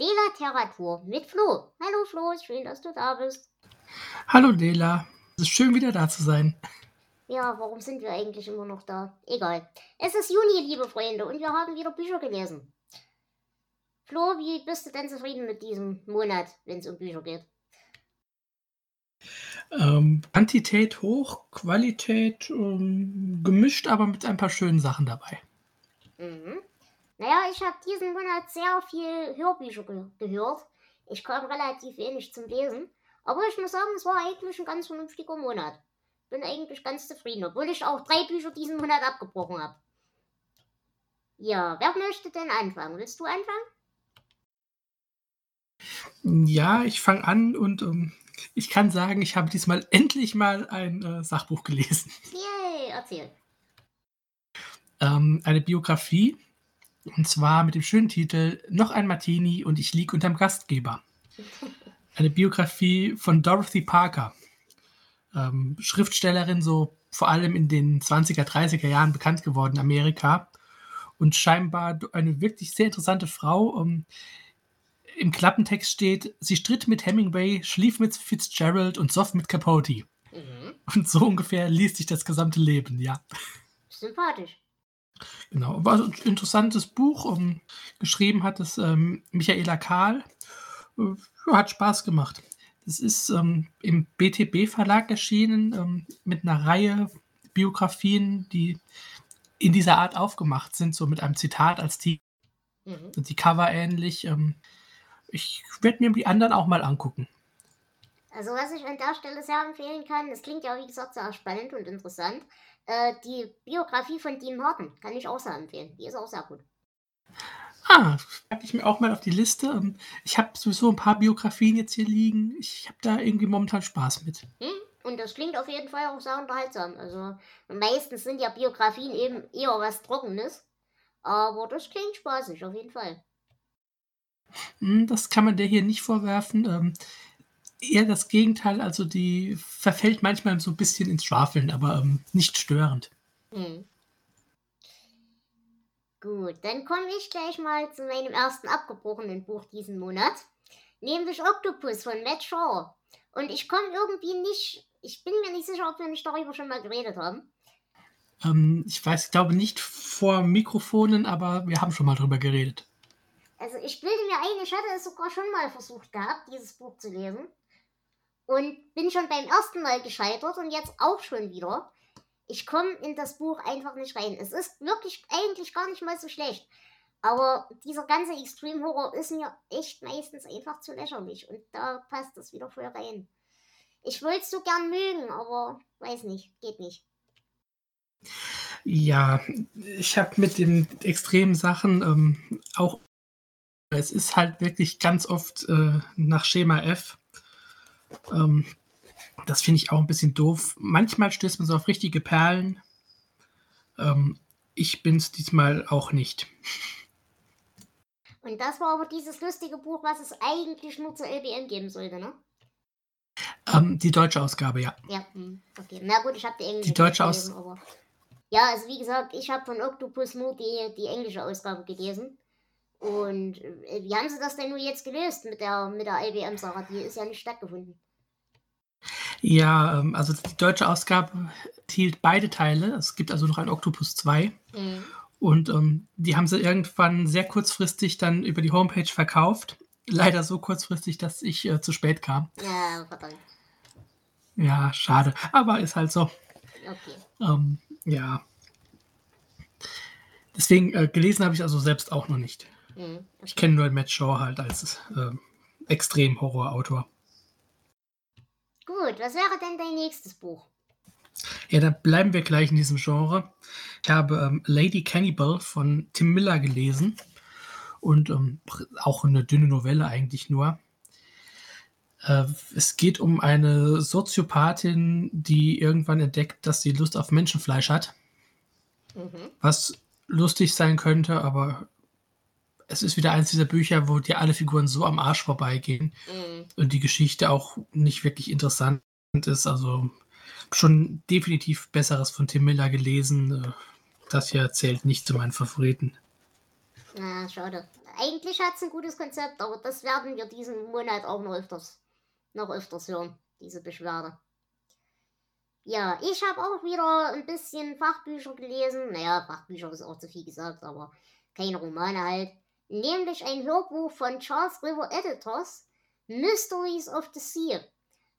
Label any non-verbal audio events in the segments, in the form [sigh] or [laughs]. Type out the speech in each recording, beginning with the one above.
Delateratur mit Flo. Hallo Flo, schön, dass du da bist. Hallo Dela, es ist schön wieder da zu sein. Ja, warum sind wir eigentlich immer noch da? Egal. Es ist Juni, liebe Freunde, und wir haben wieder Bücher gelesen. Flo, wie bist du denn zufrieden mit diesem Monat, wenn es um Bücher geht? Ähm, Quantität hoch, Qualität ähm, gemischt, aber mit ein paar schönen Sachen dabei. Mhm. Naja, ich habe diesen Monat sehr viel Hörbücher ge gehört. Ich kam relativ wenig zum Lesen. Aber ich muss sagen, es war eigentlich ein ganz vernünftiger Monat. Bin eigentlich ganz zufrieden, obwohl ich auch drei Bücher diesen Monat abgebrochen habe. Ja, wer möchte denn anfangen? Willst du anfangen? Ja, ich fange an und ähm, ich kann sagen, ich habe diesmal [laughs] endlich mal ein äh, Sachbuch gelesen. Yay, erzähl. Ähm, eine Biografie und zwar mit dem schönen Titel Noch ein Martini und ich lieg unterm Gastgeber. Eine Biografie von Dorothy Parker, ähm, Schriftstellerin, so vor allem in den 20er, 30er Jahren bekannt geworden in Amerika und scheinbar eine wirklich sehr interessante Frau. Ähm, Im Klappentext steht, sie stritt mit Hemingway, schlief mit Fitzgerald und soff mit Capote. Mhm. Und so ungefähr liest sich das gesamte Leben, ja. Sympathisch. Genau, war ein interessantes Buch. Um, geschrieben hat es ähm, Michaela Kahl. Äh, hat Spaß gemacht. Das ist ähm, im BTB-Verlag erschienen ähm, mit einer Reihe Biografien, die in dieser Art aufgemacht sind, so mit einem Zitat als Titel. Mhm. Die Cover ähnlich. Ähm, ich werde mir die anderen auch mal angucken. Also was ich an der Stelle sehr empfehlen kann, das klingt ja wie gesagt sehr spannend und interessant, äh, die Biografie von Dean Martin kann ich auch sehr empfehlen. Die ist auch sehr gut. Ah, packe ich mir auch mal auf die Liste. Ähm, Ich habe sowieso ein paar Biografien jetzt hier liegen. Ich habe da irgendwie momentan Spaß mit. Hm? Und das klingt auf jeden Fall auch sehr unterhaltsam. Also meistens sind ja Biografien eben eher was Trockenes. Aber das klingt spaßig, auf jeden Fall. Hm, Das kann man der hier nicht vorwerfen. Eher das Gegenteil. Also die verfällt manchmal so ein bisschen ins Schwafeln, aber ähm, nicht störend. Hm. Gut, dann komme ich gleich mal zu meinem ersten abgebrochenen Buch diesen Monat. Nämlich Octopus von Matt Shaw. Und ich komme irgendwie nicht, ich bin mir nicht sicher, ob wir nicht darüber schon mal geredet haben. Ähm, Ich weiß, ich glaube nicht vor Mikrofonen, aber wir haben schon mal drüber geredet. Also ich bilde mir ein, ich hatte es sogar schon mal versucht gehabt, dieses Buch zu lesen. Und bin schon beim ersten Mal gescheitert und jetzt auch schon wieder. Ich komme in das Buch einfach nicht rein. Es ist wirklich eigentlich gar nicht mal so schlecht. Aber dieser ganze Extreme Horror ist mir echt meistens einfach zu lächerlich. Und da passt das wieder voll rein. Ich wollte es so gern mögen, aber weiß nicht, geht nicht. Ja, ich habe mit den extremen Sachen ähm, auch. Es ist halt wirklich ganz oft äh, nach Schema F. Ähm, das finde ich auch ein bisschen doof. Manchmal stößt man so auf richtige Perlen. Ähm, ich bin es diesmal auch nicht. Und das war aber dieses lustige Buch, was es eigentlich nur zur LBM geben sollte, ne? Ähm, die deutsche Ausgabe, ja. Ja, okay. Na gut, ich habe die englische Die deutsche nicht Aus- gelesen, aber. Ja, also wie gesagt, ich habe von Octopus nur die, die englische Ausgabe gelesen. Und äh, wie haben sie das denn nur jetzt gelöst mit der, mit der LBM-Sache? Die ist ja nicht stattgefunden. Ja, ähm, also die deutsche Ausgabe enthielt beide Teile. Es gibt also noch ein Octopus 2. Hm. Und ähm, die haben sie irgendwann sehr kurzfristig dann über die Homepage verkauft. Leider so kurzfristig, dass ich äh, zu spät kam. Ja, verdammt. Ja, schade. Aber ist halt so. Okay. Ähm, ja. Deswegen äh, gelesen habe ich also selbst auch noch nicht. Hm. Ich kenne nur Matt Shaw halt als ähm, Extrem-Horror-Autor. Gut, was wäre denn dein nächstes Buch? Ja, dann bleiben wir gleich in diesem Genre. Ich habe ähm, Lady Cannibal von Tim Miller gelesen und ähm, auch eine dünne Novelle eigentlich nur. Äh, es geht um eine Soziopathin, die irgendwann entdeckt, dass sie Lust auf Menschenfleisch hat. Mhm. Was lustig sein könnte, aber es ist wieder eins dieser Bücher, wo dir alle Figuren so am Arsch vorbeigehen Mhm. und die Geschichte auch nicht wirklich interessant ist. Also schon definitiv Besseres von Tim Miller gelesen. Das hier zählt nicht zu meinen Favoriten. Na, schade. Eigentlich hat es ein gutes Konzept, aber das werden wir diesen Monat auch noch öfters, noch öfters hören, diese Beschwerde. Ja, ich habe auch wieder ein bisschen Fachbücher gelesen. Naja, Fachbücher ist auch zu viel gesagt, aber keine Romane halt. Nämlich ein Hörbuch von Charles River Editors, Mysteries of the Sea.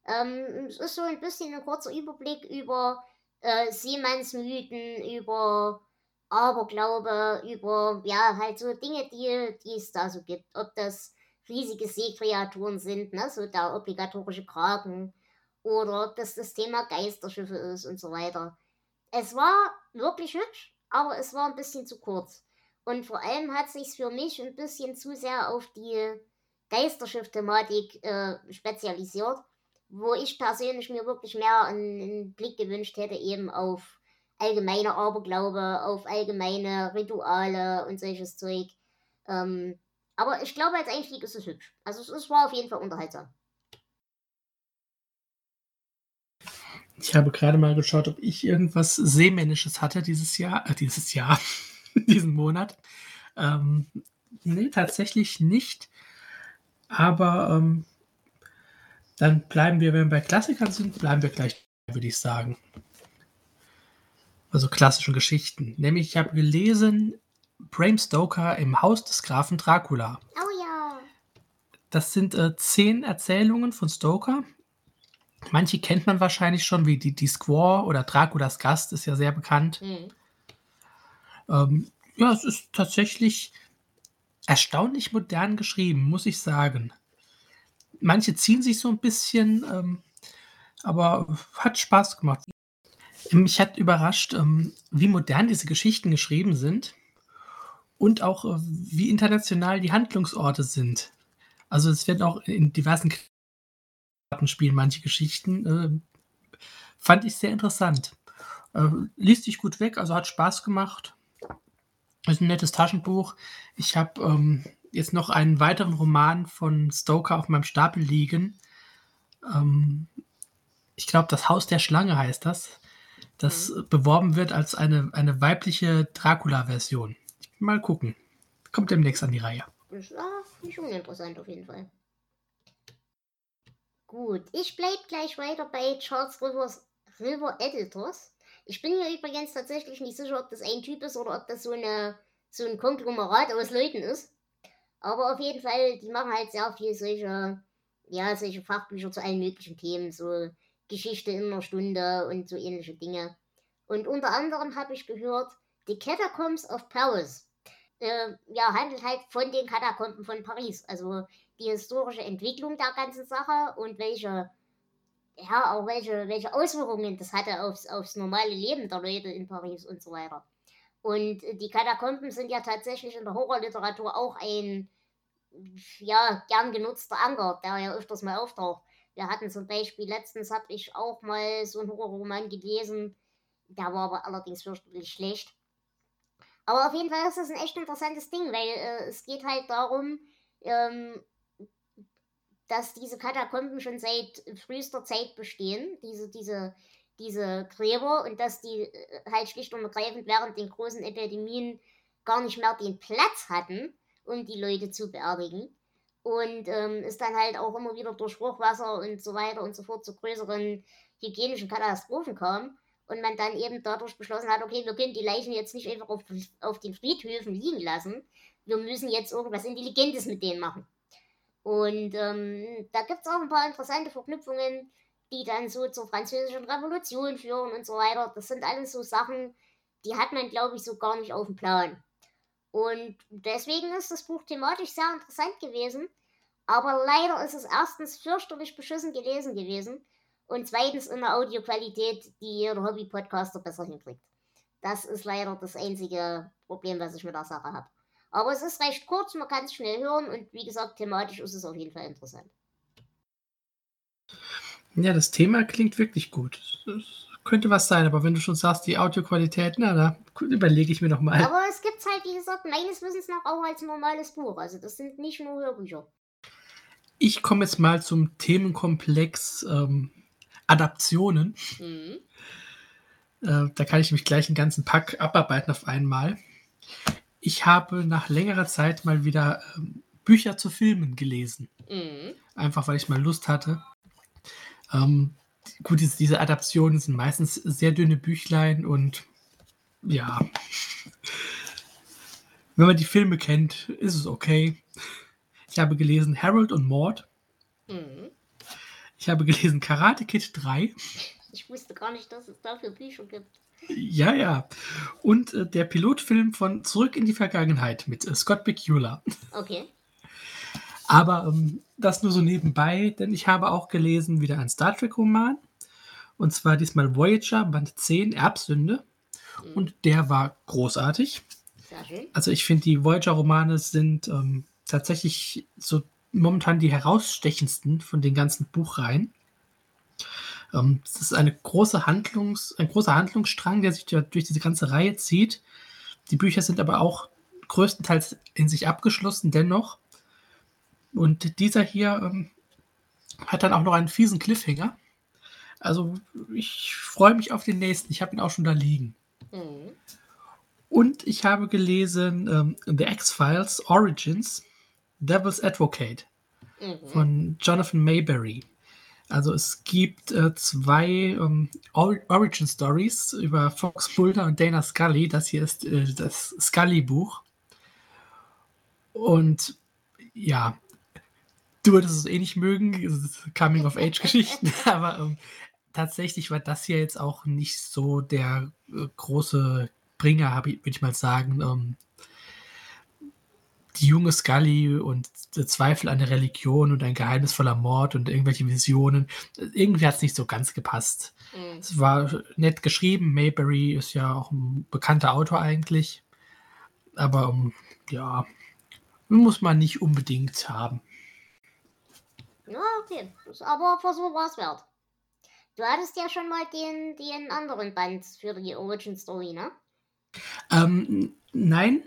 Ähm, es ist so ein bisschen ein kurzer Überblick über äh, Seemannsmythen, über Aberglaube, über, ja, halt so Dinge, die, es da so gibt. Ob das riesige Seekreaturen sind, ne, so der obligatorische Kraken, oder ob das das Thema Geisterschiffe ist und so weiter. Es war wirklich hübsch, aber es war ein bisschen zu kurz. Und vor allem hat sich für mich ein bisschen zu sehr auf die Geisterschiff-Thematik äh, spezialisiert, wo ich persönlich mir wirklich mehr einen, einen Blick gewünscht hätte, eben auf allgemeine Aberglaube, auf allgemeine Rituale und solches Zeug. Ähm, aber ich glaube, als Einstieg ist es hübsch. Also es, es war auf jeden Fall unterhaltsam. Ich habe gerade mal geschaut, ob ich irgendwas Seemännisches hatte dieses Jahr, äh, dieses Jahr, [laughs] diesen Monat. Ähm, nee, tatsächlich nicht. Aber ähm, dann bleiben wir, wenn wir bei Klassikern sind, bleiben wir gleich, würde ich sagen. Also klassischen Geschichten. Nämlich, ich habe gelesen Bram Stoker im Haus des Grafen Dracula. Oh ja. Das sind äh, zehn Erzählungen von Stoker. Manche kennt man wahrscheinlich schon, wie die, die Squaw oder Draculas Gast ist ja sehr bekannt. Hm. Ähm, ja, es ist tatsächlich erstaunlich modern geschrieben, muss ich sagen. Manche ziehen sich so ein bisschen, ähm, aber hat Spaß gemacht. Mich hat überrascht, ähm, wie modern diese Geschichten geschrieben sind und auch äh, wie international die Handlungsorte sind. Also es werden auch in diversen Karten spielen manche Geschichten. Äh, fand ich sehr interessant. Äh, liest sich gut weg, also hat Spaß gemacht. Ist ein nettes Taschenbuch. Ich habe ähm, jetzt noch einen weiteren Roman von Stoker auf meinem Stapel liegen. Ähm, ich glaube, das Haus der Schlange heißt das. Das äh, beworben wird als eine, eine weibliche Dracula-Version. Mal gucken. Kommt demnächst an die Reihe. Das war nicht uninteressant auf jeden Fall. Gut, ich bleib gleich weiter bei Charles Rivers, River Editors. Ich bin mir übrigens tatsächlich nicht sicher, ob das ein Typ ist oder ob das so, eine, so ein Konglomerat aus Leuten ist. Aber auf jeden Fall, die machen halt sehr viel solche, ja, solche Fachbücher zu allen möglichen Themen, so Geschichte in einer Stunde und so ähnliche Dinge. Und unter anderem habe ich gehört, The Catacombs of Paris. Äh, ja, handelt halt von den Katakomben von Paris. Also die historische Entwicklung der ganzen Sache und welche, ja, auch welche, welche Auswirkungen das hatte aufs, aufs normale Leben der Leute in Paris und so weiter. Und die Katakomben sind ja tatsächlich in der Horrorliteratur auch ein, ja, gern genutzter Anker, der ja öfters mal auftaucht. Wir hatten zum Beispiel, letztens habe ich auch mal so einen Horrorroman gelesen, der war aber allerdings fürchterlich schlecht. Aber auf jeden Fall ist das ein echt interessantes Ding, weil äh, es geht halt darum, ähm, dass diese Katakomben schon seit frühester Zeit bestehen, diese, diese, diese Gräber, und dass die äh, halt schlicht und ergreifend während den großen Epidemien gar nicht mehr den Platz hatten, um die Leute zu beerdigen. Und ähm, es dann halt auch immer wieder durch Hochwasser und so weiter und so fort zu größeren hygienischen Katastrophen kam. Und man dann eben dadurch beschlossen hat, okay, wir können die Leichen jetzt nicht einfach auf, auf den Friedhöfen liegen lassen. Wir müssen jetzt irgendwas Intelligentes mit denen machen. Und ähm, da gibt es auch ein paar interessante Verknüpfungen, die dann so zur französischen Revolution führen und so weiter. Das sind alles so Sachen, die hat man, glaube ich, so gar nicht auf dem Plan. Und deswegen ist das Buch thematisch sehr interessant gewesen. Aber leider ist es erstens fürchterlich beschissen gelesen gewesen und zweitens in der Audioqualität, die jeder Hobby-Podcaster besser hinkriegt. Das ist leider das einzige Problem, was ich mit der Sache habe. Aber es ist recht kurz, man kann es schnell hören und wie gesagt, thematisch ist es auf jeden Fall interessant. Ja, das Thema klingt wirklich gut. Das könnte was sein, aber wenn du schon sagst, die Audioqualität, na, da überlege ich mir noch mal. Aber es gibt halt, wie gesagt, meines Wissens nach auch als normales Buch. Also das sind nicht nur Hörbücher. Ich komme jetzt mal zum Themenkomplex ähm, Adaptionen. Mhm. Äh, da kann ich mich gleich einen ganzen Pack abarbeiten auf einmal. Ich habe nach längerer Zeit mal wieder ähm, Bücher zu Filmen gelesen. Mhm. Einfach weil ich mal Lust hatte. Ähm, gut, diese, diese Adaptionen sind meistens sehr dünne Büchlein und ja. Wenn man die Filme kennt, ist es okay. Ich habe gelesen Harold und Maud. Mhm. Ich habe gelesen Karate Kid 3. Ich wusste gar nicht, dass es dafür Bücher gibt. Ja, ja. Und äh, der Pilotfilm von Zurück in die Vergangenheit mit äh, Scott Bakula. Okay. Aber ähm, das nur so nebenbei, denn ich habe auch gelesen wieder einen Star Trek-Roman. Und zwar diesmal Voyager, Band 10, Erbsünde. Mhm. Und der war großartig. Sehr schön. Also ich finde, die Voyager-Romane sind ähm, tatsächlich so momentan die herausstechendsten von den ganzen Buchreihen. Ähm, das ist eine große Handlungs-, ein großer Handlungsstrang, der sich durch diese ganze Reihe zieht. Die Bücher sind aber auch größtenteils in sich abgeschlossen, dennoch. Und dieser hier ähm, hat dann auch noch einen fiesen Cliffhanger. Also ich freue mich auf den nächsten. Ich habe ihn auch schon da liegen. Mhm. Und ich habe gelesen ähm, The X-Files Origins, Devil's Advocate Mhm. von Jonathan Mayberry. Also es gibt äh, zwei ähm, Or Origin Stories über Fox Mulder und Dana Scully. Das hier ist äh, das Scully-Buch. Und ja, du würdest es eh nicht mögen, Coming-of-Age-Geschichten, [laughs] aber ähm, tatsächlich war das hier jetzt auch nicht so der äh, große Bringer, würde ich mal sagen. Ähm, die junge Scully und der Zweifel an der Religion und ein geheimnisvoller Mord und irgendwelche Visionen. Irgendwie hat es nicht so ganz gepasst. Mhm. Es war nett geschrieben. Mayberry ist ja auch ein bekannter Autor eigentlich. Aber um, ja, muss man nicht unbedingt haben. Ja, okay. Ist aber Versuch war es wert. Du hattest ja schon mal den, den anderen Band für die Origin Story, ne? Ähm, nein,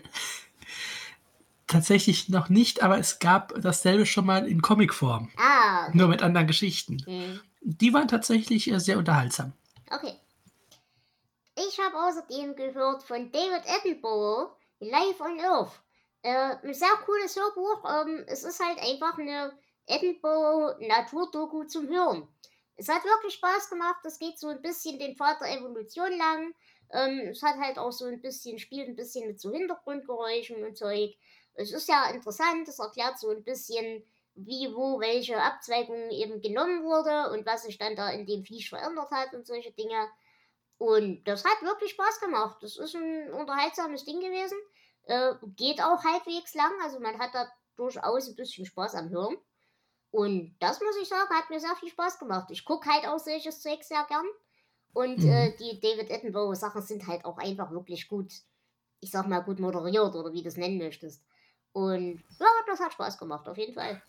tatsächlich noch nicht, aber es gab dasselbe schon mal in Comicform, Ah, okay. nur mit anderen Geschichten. Mhm. Die waren tatsächlich äh, sehr unterhaltsam. okay. Ich habe außerdem gehört von David Attenborough, Life on Earth. Äh, ein sehr cooles Hörbuch. Ähm, es ist halt einfach eine Attenborough Naturdoku zum Hören. Es hat wirklich Spaß gemacht. Es geht so ein bisschen den der Evolution lang. Ähm, es hat halt auch so ein bisschen, spielt ein bisschen mit so Hintergrundgeräuschen und Zeug. Es ist ja interessant. Es erklärt so ein bisschen, wie, wo, welche Abzweigung eben genommen wurde und was sich dann da in dem Viech verändert hat und solche Dinge. Und das hat wirklich Spaß gemacht. Das ist ein unterhaltsames Ding gewesen. Äh, geht auch halbwegs lang. Also man hat da durchaus ein bisschen Spaß am Hören. Und das muss ich sagen, hat mir sehr viel Spaß gemacht. Ich gucke halt auch solches Zeug sehr gern. Und Mhm. äh, die David Attenborough Sachen sind halt auch einfach wirklich gut, ich sag mal, gut moderiert oder wie du es nennen möchtest. Und ja, das hat Spaß gemacht, auf jeden Fall.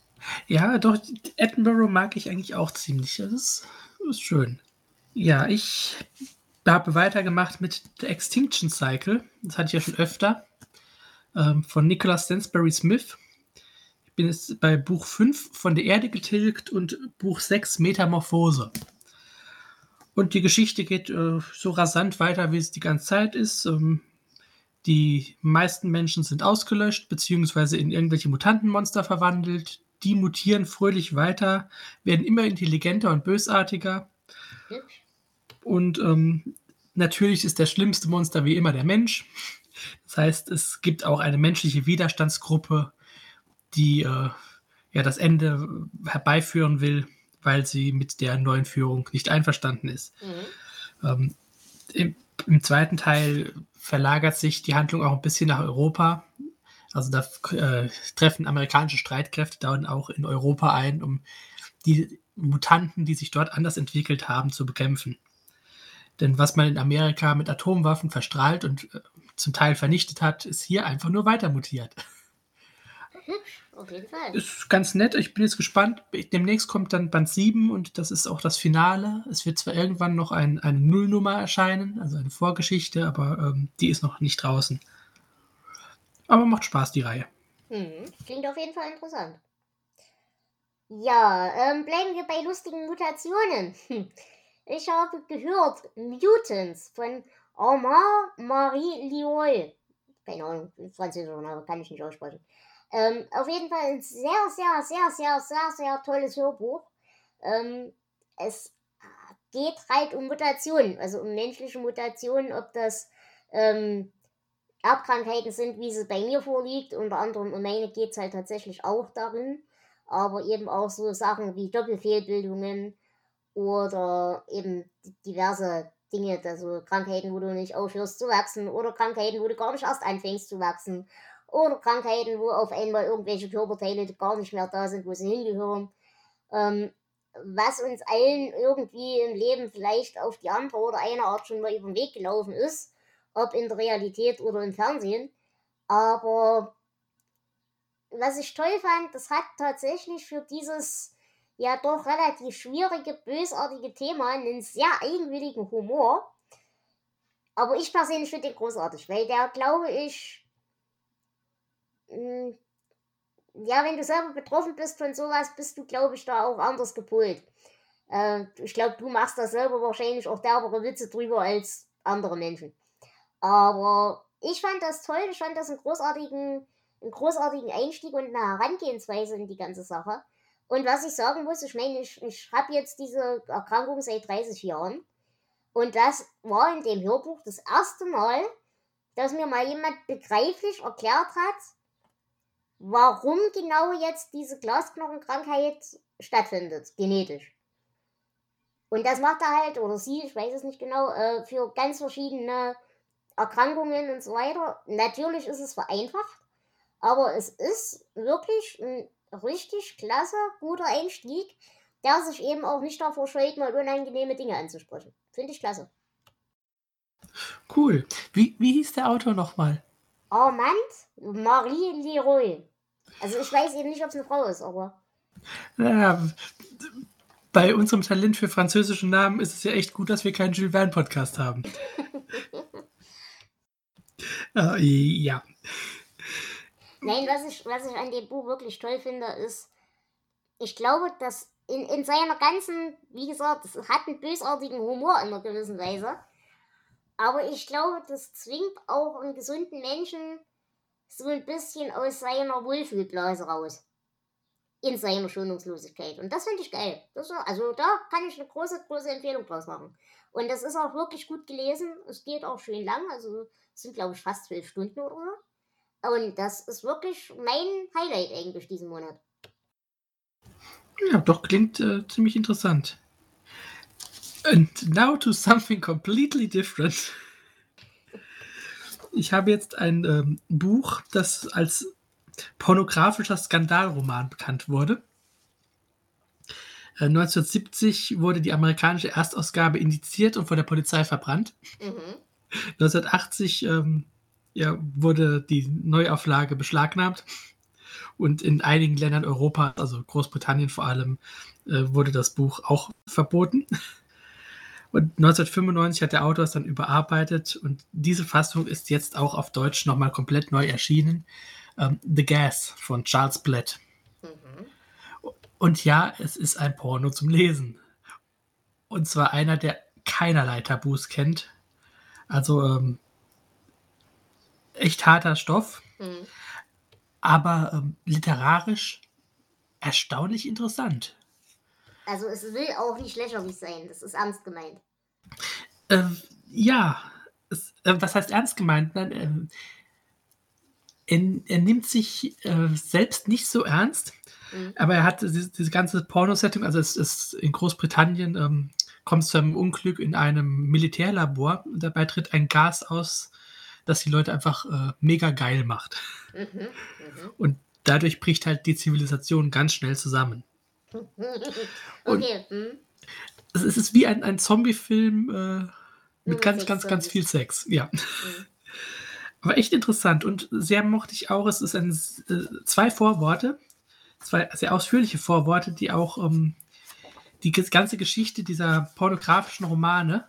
Ja, doch, Edinburgh mag ich eigentlich auch ziemlich. Das ist, ist schön. Ja, ich habe weitergemacht mit The Extinction Cycle. Das hatte ich ja schon öfter. Ähm, von Nicholas Stansbury Smith. Ich bin jetzt bei Buch 5 von der Erde getilgt und Buch 6 Metamorphose. Und die Geschichte geht äh, so rasant weiter, wie es die ganze Zeit ist. Ähm, die meisten Menschen sind ausgelöscht, beziehungsweise in irgendwelche Mutantenmonster verwandelt. Die mutieren fröhlich weiter, werden immer intelligenter und bösartiger. Und ähm, natürlich ist das schlimmste Monster wie immer der Mensch. Das heißt, es gibt auch eine menschliche Widerstandsgruppe, die äh, ja das Ende herbeiführen will, weil sie mit der neuen Führung nicht einverstanden ist. Mhm. Ähm, im, Im zweiten Teil verlagert sich die Handlung auch ein bisschen nach Europa. Also da äh, treffen amerikanische Streitkräfte dann auch in Europa ein, um die Mutanten, die sich dort anders entwickelt haben, zu bekämpfen. Denn was man in Amerika mit Atomwaffen verstrahlt und äh, zum Teil vernichtet hat, ist hier einfach nur weiter mutiert. Hübsch, auf jeden Fall. Ist ganz nett. Ich bin jetzt gespannt. Demnächst kommt dann Band 7 und das ist auch das Finale. Es wird zwar irgendwann noch ein, eine Nullnummer erscheinen, also eine Vorgeschichte, aber ähm, die ist noch nicht draußen. Aber macht Spaß, die Reihe. Hm, klingt auf jeden Fall interessant. Ja, ähm, bleiben wir bei lustigen Mutationen. Hm. Ich habe gehört, Mutants von Omar Marie Lioy. Keine Ahnung, französischer Name, kann ich nicht aussprechen. Ähm, auf jeden Fall ein sehr, sehr, sehr, sehr, sehr, sehr tolles Hörbuch. Ähm, es geht halt um Mutationen, also um menschliche Mutationen, ob das ähm, Erbkrankheiten sind, wie sie bei mir vorliegt. Unter anderem um meine geht es halt tatsächlich auch darin. Aber eben auch so Sachen wie Doppelfehlbildungen oder eben diverse Dinge, also Krankheiten, wo du nicht aufhörst zu wachsen oder Krankheiten, wo du gar nicht erst anfängst zu wachsen oder Krankheiten, wo auf einmal irgendwelche Körperteile gar nicht mehr da sind, wo sie hingehören. Ähm, was uns allen irgendwie im Leben vielleicht auf die andere oder eine Art schon mal über den Weg gelaufen ist, ob in der Realität oder im Fernsehen. Aber was ich toll fand, das hat tatsächlich für dieses ja doch relativ schwierige, bösartige Thema einen sehr eigenwilligen Humor. Aber ich persönlich finde den großartig, weil der, glaube ich, ja, wenn du selber betroffen bist von sowas, bist du, glaube ich, da auch anders gepolt. Äh, ich glaube, du machst da selber wahrscheinlich auch derbere Witze drüber als andere Menschen. Aber ich fand das toll, ich fand das einen großartigen, einen großartigen Einstieg und eine Herangehensweise in die ganze Sache. Und was ich sagen muss, ich meine, ich, ich habe jetzt diese Erkrankung seit 30 Jahren. Und das war in dem Hörbuch das erste Mal, dass mir mal jemand begreiflich erklärt hat, warum genau jetzt diese Glasknochenkrankheit stattfindet, genetisch. Und das macht er halt, oder sie, ich weiß es nicht genau, äh, für ganz verschiedene Erkrankungen und so weiter. Natürlich ist es vereinfacht, aber es ist wirklich ein richtig klasse, guter Einstieg, der sich eben auch nicht davor scheut, mal unangenehme Dinge anzusprechen. Finde ich klasse. Cool. Wie, wie hieß der Autor nochmal? Armand Marie Leroy. Also ich weiß eben nicht, ob es eine Frau ist, aber. Naja, bei unserem Talent für französische Namen ist es ja echt gut, dass wir keinen Jules Verne Podcast haben. uh, [laughs] ja. Nein, was ich, was ich an dem Buch wirklich toll finde, ist, ich glaube, dass in, in seiner ganzen, wie gesagt, es hat einen bösartigen Humor in einer gewissen Weise. Aber ich glaube, das zwingt auch einen gesunden Menschen so ein bisschen aus seiner Wohlfühlblase raus. In seiner Schonungslosigkeit. Und das finde ich geil. Das, also da kann ich eine große, große Empfehlung draus machen. Und das ist auch wirklich gut gelesen. Es geht auch schön lang. Also es sind, glaube ich, fast zwölf Stunden oder so. Und das ist wirklich mein Highlight eigentlich diesen Monat. Ja, doch klingt äh, ziemlich interessant. And now to something completely different. Ich habe jetzt ein ähm, Buch, das als pornografischer Skandalroman bekannt wurde. Äh, 1970 wurde die amerikanische Erstausgabe indiziert und von der Polizei verbrannt. Mhm. 1980 ähm, ja, wurde die Neuauflage beschlagnahmt. Und in einigen Ländern Europas, also Großbritannien vor allem, äh, wurde das Buch auch verboten. Und 1995 hat der Autor es dann überarbeitet und diese Fassung ist jetzt auch auf Deutsch nochmal komplett neu erschienen. Ähm, The Gas von Charles Blatt. Mhm. Und ja, es ist ein Porno zum Lesen. Und zwar einer, der keinerlei Tabus kennt. Also ähm, echt harter Stoff, mhm. aber ähm, literarisch erstaunlich interessant. Also es will auch nicht lächerlich sein, das ist ernst gemeint. Ähm, ja, es, äh, was heißt ernst gemeint? Nein, ähm, er, er, nimmt sich äh, selbst nicht so ernst, mhm. aber er hat diese, diese ganze Pornosetting, also es ist in Großbritannien, ähm, kommt es zu einem Unglück in einem Militärlabor. Dabei tritt ein Gas aus, das die Leute einfach äh, mega geil macht. Mhm, mh. Und dadurch bricht halt die Zivilisation ganz schnell zusammen. [laughs] okay. Mhm. Es ist wie ein, ein Zombie-Film äh, mit ganz, ganz, ganz viel Sex. Ja. [laughs] Mhm. Aber echt interessant und sehr mochte ich auch. Es ist ein, äh, zwei Vorworte, zwei sehr ausführliche Vorworte, die auch ähm, die ganze Geschichte dieser pornografischen Romane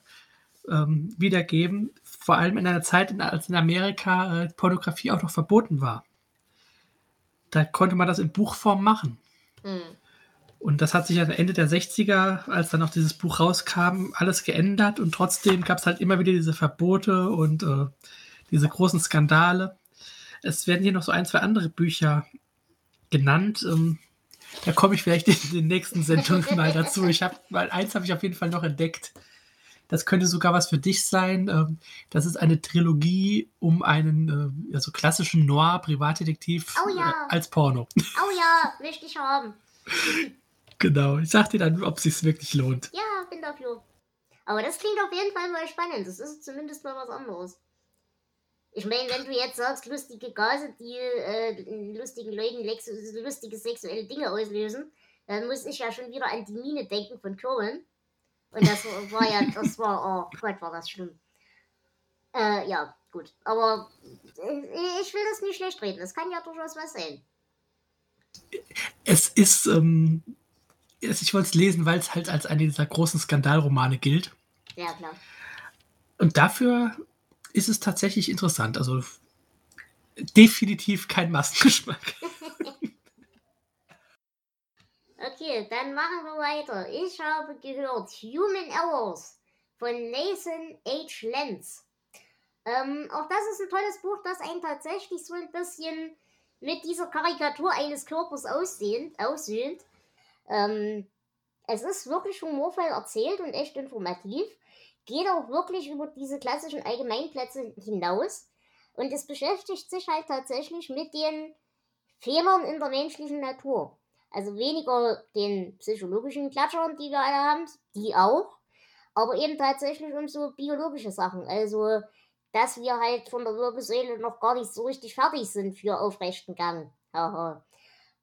ähm, wiedergeben. Vor allem in einer Zeit, in, als in Amerika äh, Pornografie auch noch verboten war. Da konnte man das in Buchform machen. Mhm. Und das hat sich am Ende der 60er, als dann noch dieses Buch rauskam, alles geändert und trotzdem gab es halt immer wieder diese Verbote und äh, diese großen Skandale. Es werden hier noch so ein, zwei andere Bücher genannt. Ähm, da komme ich vielleicht in den nächsten Sendungen [laughs] mal dazu. Ich habe, weil eins habe ich auf jeden Fall noch entdeckt. Das könnte sogar was für dich sein. Ähm, das ist eine Trilogie um einen äh, also klassischen Noir-Privatdetektiv oh ja. Äh, als Porno. Oh ja, möchte ich haben. [laughs] Genau, ich sag dir dann, ob es sich wirklich lohnt. Ja, bin dafür. Aber das klingt auf jeden Fall mal spannend. Das ist zumindest mal was anderes. Ich meine, wenn du jetzt sagst, lustige Gase, die äh, lustigen Leuten lustige sexuelle Dinge auslösen, dann muss ich ja schon wieder an die Mine denken von Curran. Und das war ja, das war, oh Gott, war das schlimm. Äh, ja, gut. Aber äh, ich will das nicht schlecht reden. Das kann ja durchaus was sein. Es ist, ähm, ich wollte es lesen, weil es halt als eine dieser großen Skandalromane gilt. Ja, klar. Und dafür ist es tatsächlich interessant. Also definitiv kein Massengeschmack. [laughs] okay, dann machen wir weiter. Ich habe gehört Human Errors von Nathan H. Lenz. Ähm, auch das ist ein tolles Buch, das einen tatsächlich so ein bisschen mit dieser Karikatur eines Körpers aussehend, aussöhnt. Ähm, es ist wirklich humorvoll erzählt und echt informativ. Geht auch wirklich über diese klassischen Allgemeinplätze hinaus. Und es beschäftigt sich halt tatsächlich mit den Fehlern in der menschlichen Natur. Also weniger den psychologischen Klatschern, die wir alle haben, die auch, aber eben tatsächlich um so biologische Sachen. Also, dass wir halt von der Wirbelsäule noch gar nicht so richtig fertig sind für aufrechten Gang.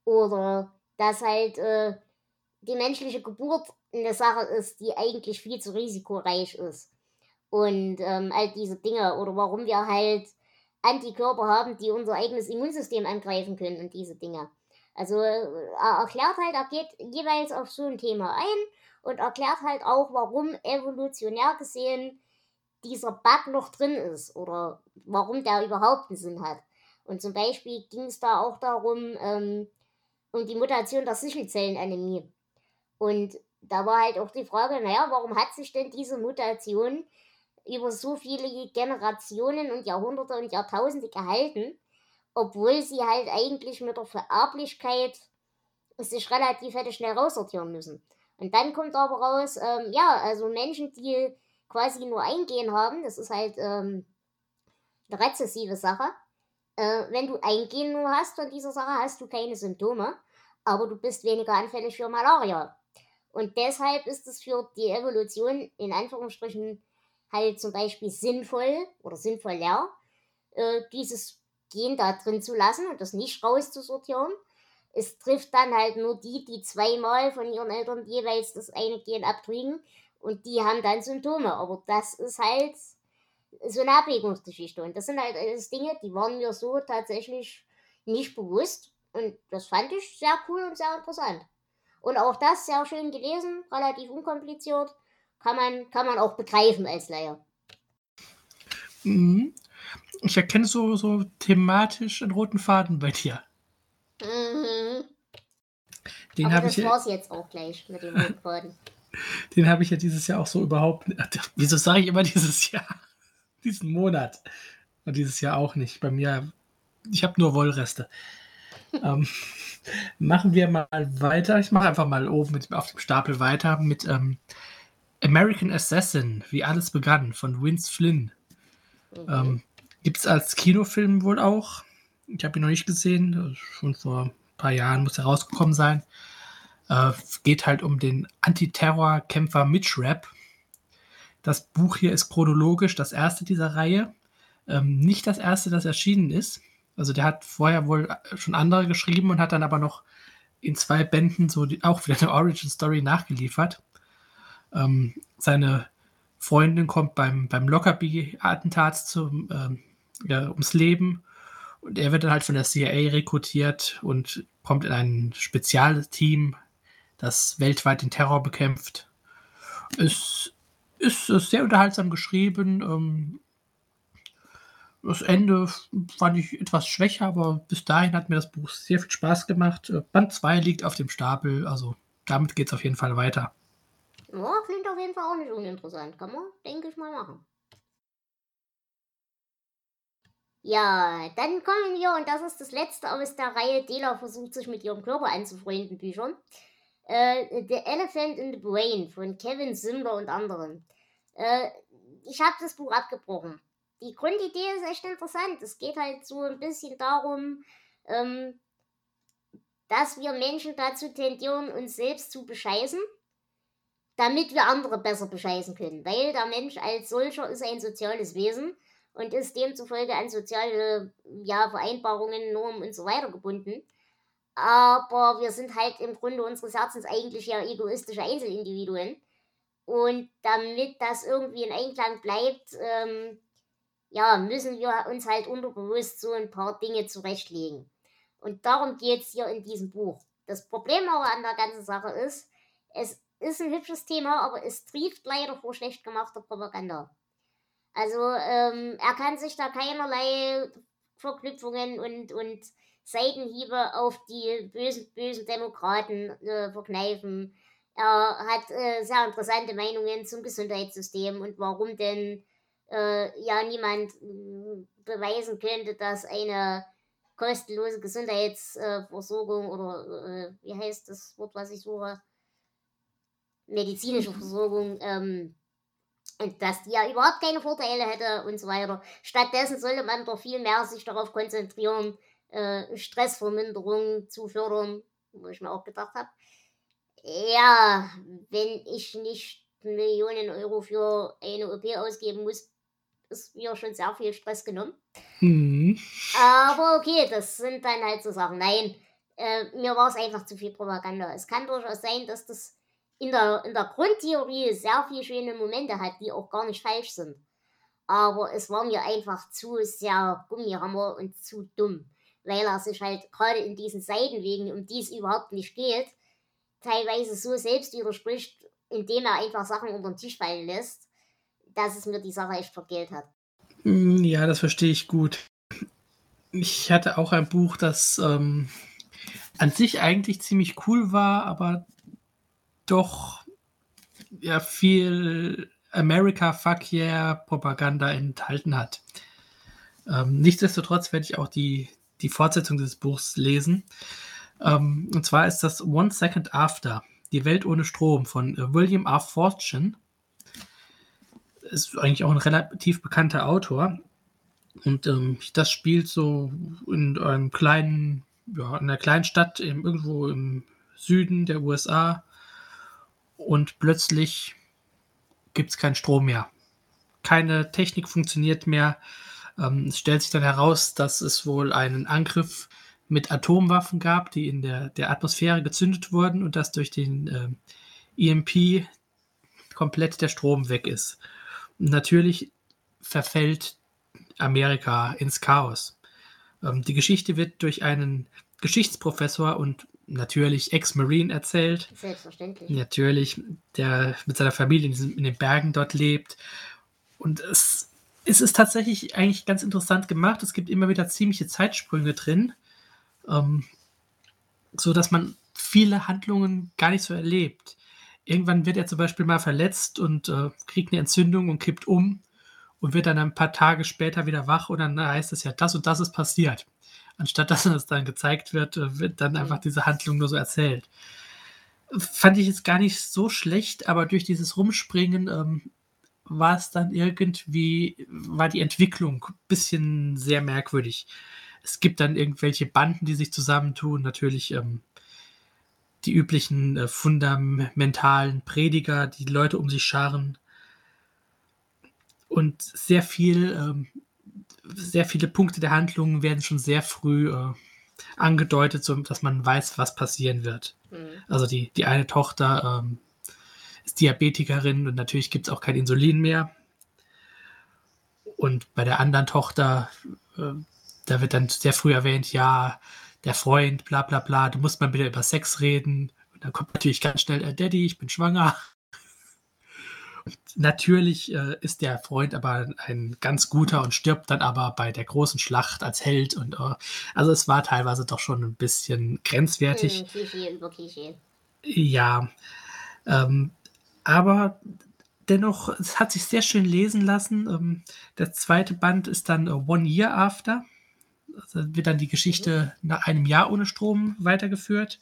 Oder dass halt äh, die menschliche Geburt eine Sache ist, die eigentlich viel zu risikoreich ist. Und ähm, all diese Dinge. Oder warum wir halt Antikörper haben, die unser eigenes Immunsystem angreifen können und diese Dinge. Also äh, er erklärt halt, er geht jeweils auf so ein Thema ein und erklärt halt auch, warum evolutionär gesehen dieser Bug noch drin ist oder warum der überhaupt einen Sinn hat. Und zum Beispiel ging es da auch darum, ähm, um die Mutation der Sichelzellenanämie. Und da war halt auch die Frage, naja, warum hat sich denn diese Mutation über so viele Generationen und Jahrhunderte und Jahrtausende gehalten, obwohl sie halt eigentlich mit der Vererblichkeit sich relativ hätte schnell raussortieren müssen. Und dann kommt aber raus, ähm, ja, also Menschen, die quasi nur ein Gen haben, das ist halt ähm, eine rezessive Sache. Äh, wenn du ein Gen nur hast von dieser Sache, hast du keine Symptome, aber du bist weniger anfällig für Malaria. Und deshalb ist es für die Evolution in Anführungsstrichen halt zum Beispiel sinnvoll oder sinnvoller, äh, dieses Gen da drin zu lassen und das nicht rauszusortieren. Es trifft dann halt nur die, die zweimal von ihren Eltern jeweils das eine Gen abkriegen und die haben dann Symptome. Aber das ist halt so eine Abwägungsgeschichte. Und das sind halt alles Dinge, die waren mir so tatsächlich nicht bewusst. Und das fand ich sehr cool und sehr interessant. Und auch das sehr schön gelesen, relativ unkompliziert. Kann man, kann man auch begreifen als Laie. Mhm. Ich erkenne so, so thematisch einen roten Faden bei dir. Mhm. Den habe ich. War's jetzt auch gleich mit dem roten [laughs] Faden. Den habe ich ja dieses Jahr auch so überhaupt nicht. Wieso sage ich immer [laughs] dieses Jahr? Diesen Monat. Und dieses Jahr auch nicht. Bei mir, ich habe nur Wollreste. Ähm, machen wir mal weiter. Ich mache einfach mal oben mit, auf dem Stapel weiter mit ähm, American Assassin, wie alles begann, von Vince Flynn. Mhm. Ähm, Gibt es als Kinofilm wohl auch. Ich habe ihn noch nicht gesehen. Schon vor ein paar Jahren muss er rausgekommen sein. Äh, geht halt um den Antiterrorkämpfer Mitch Rapp. Das Buch hier ist chronologisch das erste dieser Reihe. Ähm, nicht das erste, das erschienen ist. Also der hat vorher wohl schon andere geschrieben und hat dann aber noch in zwei Bänden so die, [laughs] auch wieder eine Origin Story nachgeliefert. Ähm, seine Freundin kommt beim, beim Lockerbie-Attentat ähm, ja, ums Leben. Und er wird dann halt von der CIA rekrutiert und kommt in ein Spezialteam, das weltweit den Terror bekämpft. Es ist, ist sehr unterhaltsam geschrieben. Ähm, das Ende fand ich etwas schwächer, aber bis dahin hat mir das Buch sehr viel Spaß gemacht. Äh, Band 2 liegt auf dem Stapel, also damit geht es auf jeden Fall weiter. Ja, klingt auf jeden Fall auch nicht uninteressant. Kann man, denke ich mal, machen. Ja, dann kommen wir, und das ist das letzte aus der Reihe Dela versucht sich mit ihrem Körper anzufreunden Büchern. Äh, the Elephant in the Brain von Kevin Simler und anderen. Äh, ich habe das Buch abgebrochen. Die Grundidee ist echt interessant. Es geht halt so ein bisschen darum, ähm, dass wir Menschen dazu tendieren, uns selbst zu bescheißen, damit wir andere besser bescheißen können. Weil der Mensch als solcher ist ein soziales Wesen und ist demzufolge an soziale ja, Vereinbarungen, Normen und so weiter gebunden. Aber wir sind halt im Grunde unseres Herzens eigentlich ja egoistische Einzelindividuen. Und damit das irgendwie in Einklang bleibt, ähm, ja, müssen wir uns halt unterbewusst so ein paar Dinge zurechtlegen. Und darum geht es hier in diesem Buch. Das Problem aber an der ganzen Sache ist, es ist ein hübsches Thema, aber es trieft leider vor schlecht gemachter Propaganda. Also ähm, er kann sich da keinerlei Verknüpfungen und, und Seitenhiebe auf die bösen, bösen Demokraten äh, verkneifen. Er hat äh, sehr interessante Meinungen zum Gesundheitssystem und warum denn äh, ja niemand äh, beweisen könnte, dass eine kostenlose Gesundheitsversorgung oder äh, wie heißt das Wort, was ich suche, medizinische [laughs] Versorgung ähm, dass die ja überhaupt keine Vorteile hätte und so weiter. Stattdessen sollte man doch viel mehr sich darauf konzentrieren, äh, Stressverminderung zu fördern, wo ich mir auch gedacht habe, ja, wenn ich nicht Millionen Euro für eine OP ausgeben muss, ist mir schon sehr viel Stress genommen. Mhm. Aber okay, das sind dann halt so Sachen. Nein, äh, mir war es einfach zu viel Propaganda. Es kann durchaus sein, dass das in der, in der Grundtheorie sehr viele schöne Momente hat, die auch gar nicht falsch sind. Aber es war mir einfach zu sehr Gummihammer und zu dumm, weil er sich halt gerade in diesen Seitenwegen, um die es überhaupt nicht geht, teilweise so selbst widerspricht, indem er einfach Sachen unter den Tisch fallen lässt, dass es mir die Sache echt vergelt hat. Mm, ja, das verstehe ich gut. Ich hatte auch ein Buch, das ähm, an sich eigentlich ziemlich cool war, aber doch ja viel America Fuck Yeah Propaganda enthalten hat. Ähm, nichtsdestotrotz werde ich auch die, die Fortsetzung des Buchs lesen. Ähm, und zwar ist das One Second After, die Welt ohne Strom von William R. Fortune. Ist eigentlich auch ein relativ bekannter Autor. Und ähm, das spielt so in einem kleinen, ja, in einer kleinen Stadt im, irgendwo im Süden der USA und plötzlich gibt es keinen Strom mehr. Keine Technik funktioniert mehr. Ähm, es stellt sich dann heraus, dass es wohl einen Angriff mit Atomwaffen gab, die in der, der Atmosphäre gezündet wurden und dass durch den äh, EMP komplett der Strom weg ist. Natürlich verfällt Amerika ins Chaos. Ähm, die Geschichte wird durch einen Geschichtsprofessor und natürlich Ex-Marine erzählt. Selbstverständlich. Natürlich, der mit seiner Familie in, diesen, in den Bergen dort lebt. Und es, es ist tatsächlich eigentlich ganz interessant gemacht. Es gibt immer wieder ziemliche Zeitsprünge drin, ähm, so dass man viele Handlungen gar nicht so erlebt. Irgendwann wird er zum Beispiel mal verletzt und äh, kriegt eine Entzündung und kippt um und wird dann ein paar Tage später wieder wach und dann heißt es ja, das und das ist passiert anstatt [laughs] dass es dann gezeigt wird, äh, wird dann einfach diese Handlung nur so erzählt. Fand ich jetzt gar nicht so schlecht, aber durch dieses Rumspringen ähm, war es dann irgendwie, war die Entwicklung ein bisschen sehr merkwürdig. Es gibt dann irgendwelche Banden, die sich zusammentun, natürlich ähm, die üblichen äh, fundamentalen Prediger, die Leute um sich scharen. Und sehr viel ähm, sehr viele Punkte der Handlung werden schon sehr früh äh, angedeutet, so dass man weiß, was passieren wird. Mhm. Also die, die eine Tochter ähm, ist Diabetikerin und natürlich gibt es auch kein Insulin mehr. Und bei der anderen Tochter, äh, da wird dann sehr früh erwähnt, ja, der Freund, bla bla bla, du musst mal wieder über Sex reden. Und dann kommt natürlich ganz schnell, äh, Daddy, ich bin schwanger. Und natürlich äh, ist der Freund aber ein ganz guter und stirbt dann aber bei der großen Schlacht als Held. Und äh, also es war teilweise doch schon ein bisschen grenzwertig. Hm, Klischee. Ja, ähm, aber dennoch, es hat sich sehr schön lesen lassen. Ähm, der zweite Band ist dann äh, One Year After. Also wird dann die Geschichte nach einem Jahr ohne Strom weitergeführt.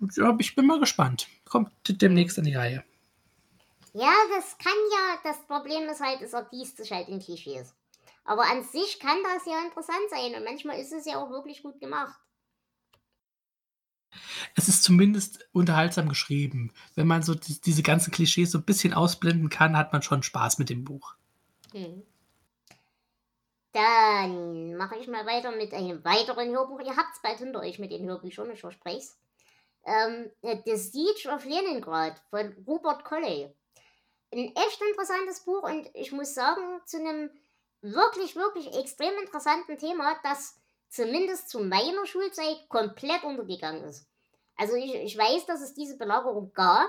Und ja, ich bin mal gespannt. Kommt demnächst an die Reihe. Ja, das kann ja, das Problem ist halt, es ergießt sich halt in Klischees. Aber an sich kann das ja interessant sein und manchmal ist es ja auch wirklich gut gemacht. Es ist zumindest unterhaltsam geschrieben. Wenn man so die, diese ganzen Klischees so ein bisschen ausblenden kann, hat man schon Spaß mit dem Buch. Hm. Dann mache ich mal weiter mit einem weiteren Hörbuch. Ihr habt es bald hinter euch mit den Hörbüchern, ich verspreche es. Ähm, The Siege of Leningrad von Robert Colley. Ein echt interessantes Buch und ich muss sagen, zu einem wirklich, wirklich extrem interessanten Thema, das zumindest zu meiner Schulzeit komplett untergegangen ist. Also ich, ich weiß, dass es diese Belagerung gab,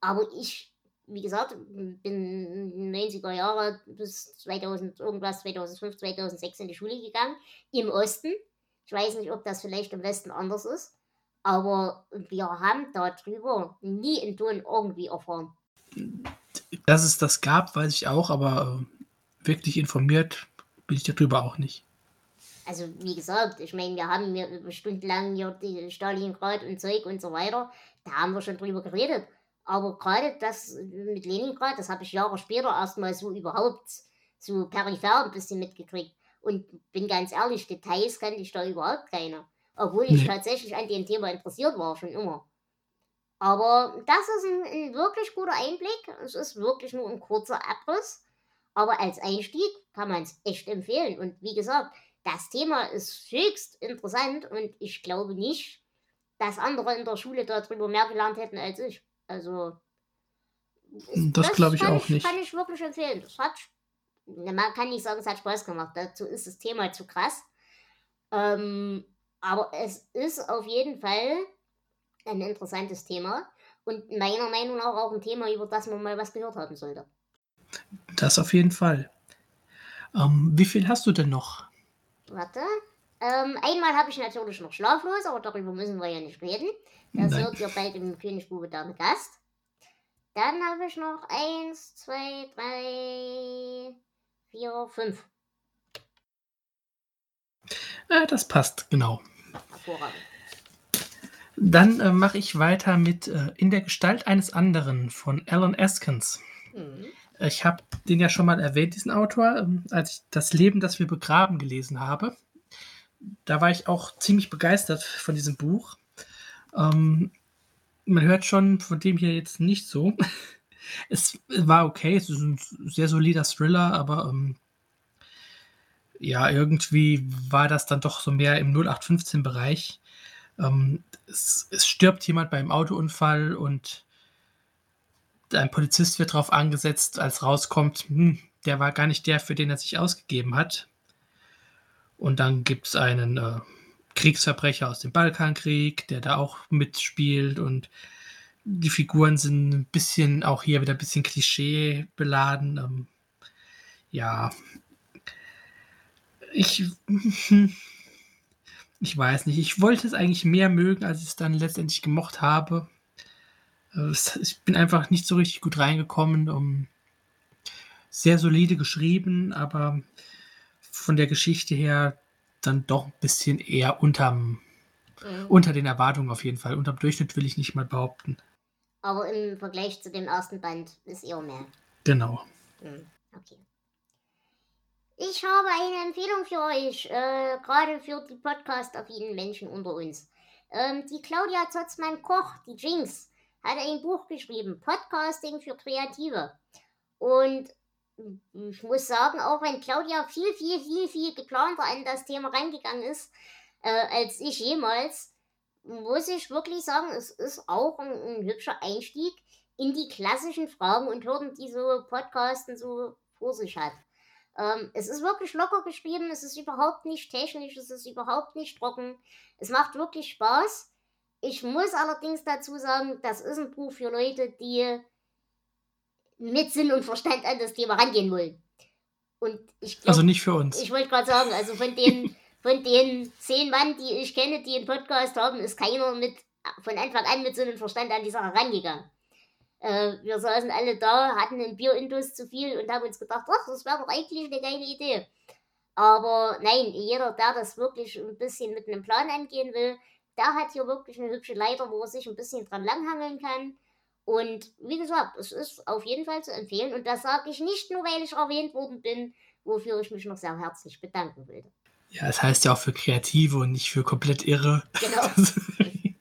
aber ich, wie gesagt, bin 90er Jahre bis 2000 irgendwas, 2005, 2006 in die Schule gegangen, im Osten. Ich weiß nicht, ob das vielleicht im Westen anders ist, aber wir haben darüber nie in Ton irgendwie erfahren. Dass es das gab, weiß ich auch, aber äh, wirklich informiert bin ich darüber auch nicht. Also wie gesagt, ich meine, wir haben stundenlang hier die Stalingrad und Zeug und so weiter, da haben wir schon drüber geredet. Aber gerade das mit Leningrad, das habe ich Jahre später erstmal so überhaupt so peripher ein bisschen mitgekriegt. Und bin ganz ehrlich, Details kannte ich da überhaupt keine. Obwohl ich tatsächlich an dem Thema interessiert war, schon immer. Aber das ist ein, ein wirklich guter Einblick. Es ist wirklich nur ein kurzer Abriss. Aber als Einstieg kann man es echt empfehlen. Und wie gesagt, das Thema ist höchst interessant und ich glaube nicht, dass andere in der Schule darüber mehr gelernt hätten als ich. Also. ist- Das glaube ich auch nicht. Kann ich wirklich empfehlen. Das hat, na, man kann nicht sagen, es hat Spaß gemacht. Dazu ist das Thema zu krass. Ähm, aber es ist auf jeden Fall ein interessantes Thema und meiner Meinung nach auch ein Thema, über das man mal was gehört haben sollte. Das auf jeden Fall. Ähm, wie viel hast du denn noch? Warte. Ähm, einmal habe ich natürlich noch schlaflos, aber darüber müssen wir ja nicht reden. Das Nein. hört ihr bald im Königsbube Dame Gast. Dann habe ich noch eins, zwei, drei, vier, fünf. Äh, das passt, genau. Hervorragend. Dann äh, mache ich weiter mit äh, In der Gestalt eines anderen von Alan Askins. Mhm. Ich habe den ja schon mal erwähnt, diesen Autor, ähm, als ich Das Leben, das wir begraben gelesen habe. Da war ich auch ziemlich begeistert von diesem Buch. Ähm, man hört schon von dem hier jetzt nicht so. [laughs] Es war okay, es ist ein sehr solider Thriller, aber ähm, ja, irgendwie war das dann doch so mehr im 0815-Bereich. Ähm, es, es stirbt jemand beim Autounfall und ein Polizist wird darauf angesetzt, als rauskommt, hm, der war gar nicht der, für den er sich ausgegeben hat. Und dann gibt es einen äh, Kriegsverbrecher aus dem Balkankrieg, der da auch mitspielt und die Figuren sind ein bisschen, auch hier wieder ein bisschen klischeebeladen. Ähm, ja, ich, [laughs] ich weiß nicht, ich wollte es eigentlich mehr mögen, als ich es dann letztendlich gemocht habe. Äh, Ich bin einfach nicht so richtig gut reingekommen. Um, sehr solide geschrieben, aber von der Geschichte her dann doch ein bisschen eher unterm, Mhm. unter den Erwartungen auf jeden Fall. Unterm Durchschnitt will ich nicht mal behaupten. Aber im Vergleich zu dem ersten Band ist eher mehr. Genau. Hm, Okay. Ich habe eine Empfehlung für euch, äh, gerade für die podcast-affinen Menschen unter uns. Ähm, die Claudia Zotzmann-Koch, die Jinx, hat ein Buch geschrieben, Podcasting für Kreative. Und ich muss sagen, auch wenn Claudia viel, viel, viel, viel geplanter an das Thema reingegangen ist, äh, als ich jemals, muss ich wirklich sagen, es ist auch ein, ein hübscher Einstieg in die klassischen Fragen und Hürden, die so Podcasten so vor sich hat. Ähm, es ist wirklich locker geschrieben, es ist überhaupt nicht technisch, es ist überhaupt nicht trocken. Es macht wirklich Spaß. Ich muss allerdings dazu sagen, das ist ein Buch für Leute, die mit Sinn und Verstand an das Thema rangehen wollen. Und ich glaub, Also nicht für uns. ich wollte gerade sagen, also von den, [laughs] von den zehn Mann, die ich kenne, die einen Podcast haben, ist keiner mit von Anfang an mit Sinn und Verstand an die Sache rangegangen. Äh, wir saßen alle da, hatten einen Bierindus zu viel und haben uns gedacht, ach, das wäre doch eigentlich eine geile Idee. Aber nein, jeder, der das wirklich ein bisschen mit einem Plan angehen will, der hat hier wirklich eine hübsche Leiter, wo er sich ein bisschen dran langhangeln kann. Und wie gesagt, es ist auf jeden Fall zu empfehlen. Und das sage ich nicht nur, weil ich erwähnt worden bin, wofür ich mich noch sehr herzlich bedanken will. Ja, es heißt ja auch für Kreative und nicht für komplett Irre. Genau. [laughs]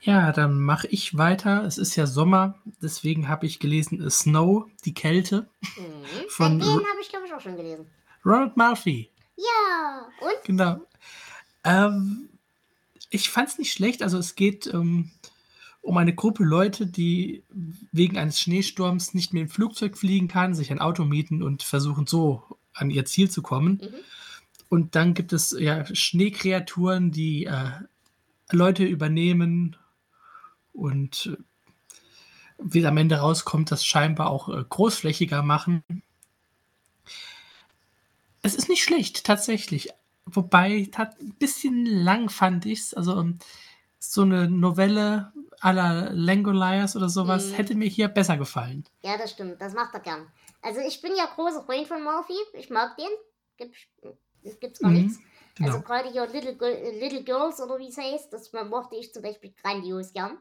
ja, dann mache ich weiter. Es ist ja Sommer, deswegen habe ich gelesen Snow, die Kälte, Mhm. Von den habe ich, glaube ich, auch schon gelesen. Ronald Murphy. Ja, und? Genau. Ähm, ich fand es nicht schlecht. Also es geht ähm, um eine Gruppe Leute, die wegen eines Schneesturms nicht mehr im Flugzeug fliegen kann, sich ein Auto mieten und versuchen so an ihr Ziel zu kommen. Mhm. Und dann gibt es ja Schneekreaturen, die äh, Leute übernehmen und äh, wie am Ende rauskommt, das scheinbar auch äh, großflächiger machen. Es ist nicht schlecht, tatsächlich. Wobei, tat, ein bisschen lang fand ich es. Also ähm, so eine Novelle à la Langoliers oder sowas Mhm. hätte mir hier besser gefallen. Ja, das stimmt. Das macht er gern. Also ich bin ja großer Freund von Murphy. Ich mag den. Gibt, gibt's gar Mhm, nichts. Genau. Also gerade hier Little, Little Girls oder wie es heißt, das mochte ich zum Beispiel grandios gern.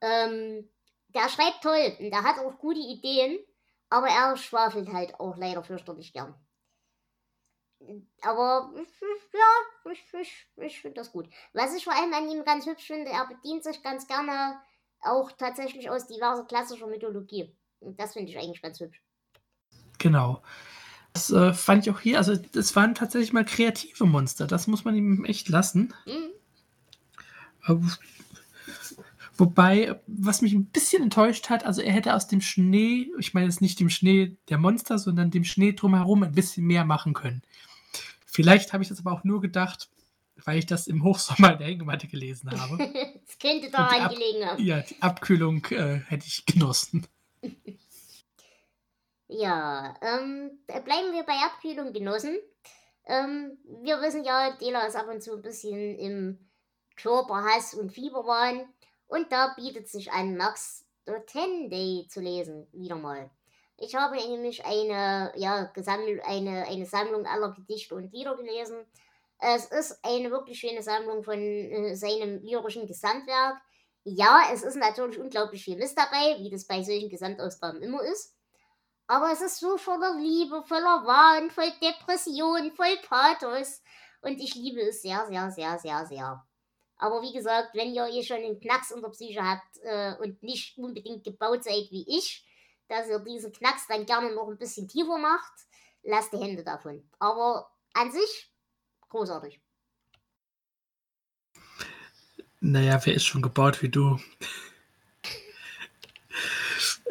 Ähm, der schreibt toll und der hat auch gute Ideen, aber er schwafelt halt auch leider fürchterlich gern. Aber ja, ich, ich, ich finde das gut. Was ich vor allem an ihm ganz hübsch finde, er bedient sich ganz gerne auch tatsächlich aus diverser klassischer Mythologie. Und das finde ich eigentlich ganz hübsch. Genau. Das äh, fand ich auch hier, also das waren tatsächlich mal kreative Monster, das muss man ihm echt lassen. Mhm. Wobei, was mich ein bisschen enttäuscht hat, also er hätte aus dem Schnee, ich meine jetzt nicht dem Schnee der Monster, sondern dem Schnee drumherum ein bisschen mehr machen können. Vielleicht habe ich das aber auch nur gedacht, weil ich das im Hochsommer in der Hängematte gelesen habe. [laughs] das könnte daran gelegen haben. Ja, die Abkühlung äh, hätte ich genossen. [laughs] Ja, ähm, bleiben wir bei Abkühlung genossen. Ähm, wir wissen ja, Dela ist ab und zu ein bisschen im Körperhass und Fieberwahn. Und da bietet sich an, Max The Ten Day zu lesen, wieder mal. Ich habe nämlich eine, ja, gesammelt, eine, eine Sammlung aller Gedichte und Lieder gelesen. Es ist eine wirklich schöne Sammlung von äh, seinem lyrischen Gesamtwerk. Ja, es ist natürlich unglaublich viel Mist dabei, wie das bei solchen Gesamtausgaben immer ist. Aber es ist so voller Liebe, voller Wahn, voll Depression, voll Pathos. Und ich liebe es sehr, sehr, sehr, sehr, sehr. Aber wie gesagt, wenn ihr eh schon einen Knacks in der Psyche habt äh, und nicht unbedingt gebaut seid wie ich, dass ihr diesen Knacks dann gerne noch ein bisschen tiefer macht, lasst die Hände davon. Aber an sich großartig. Naja, wer ist schon gebaut wie du?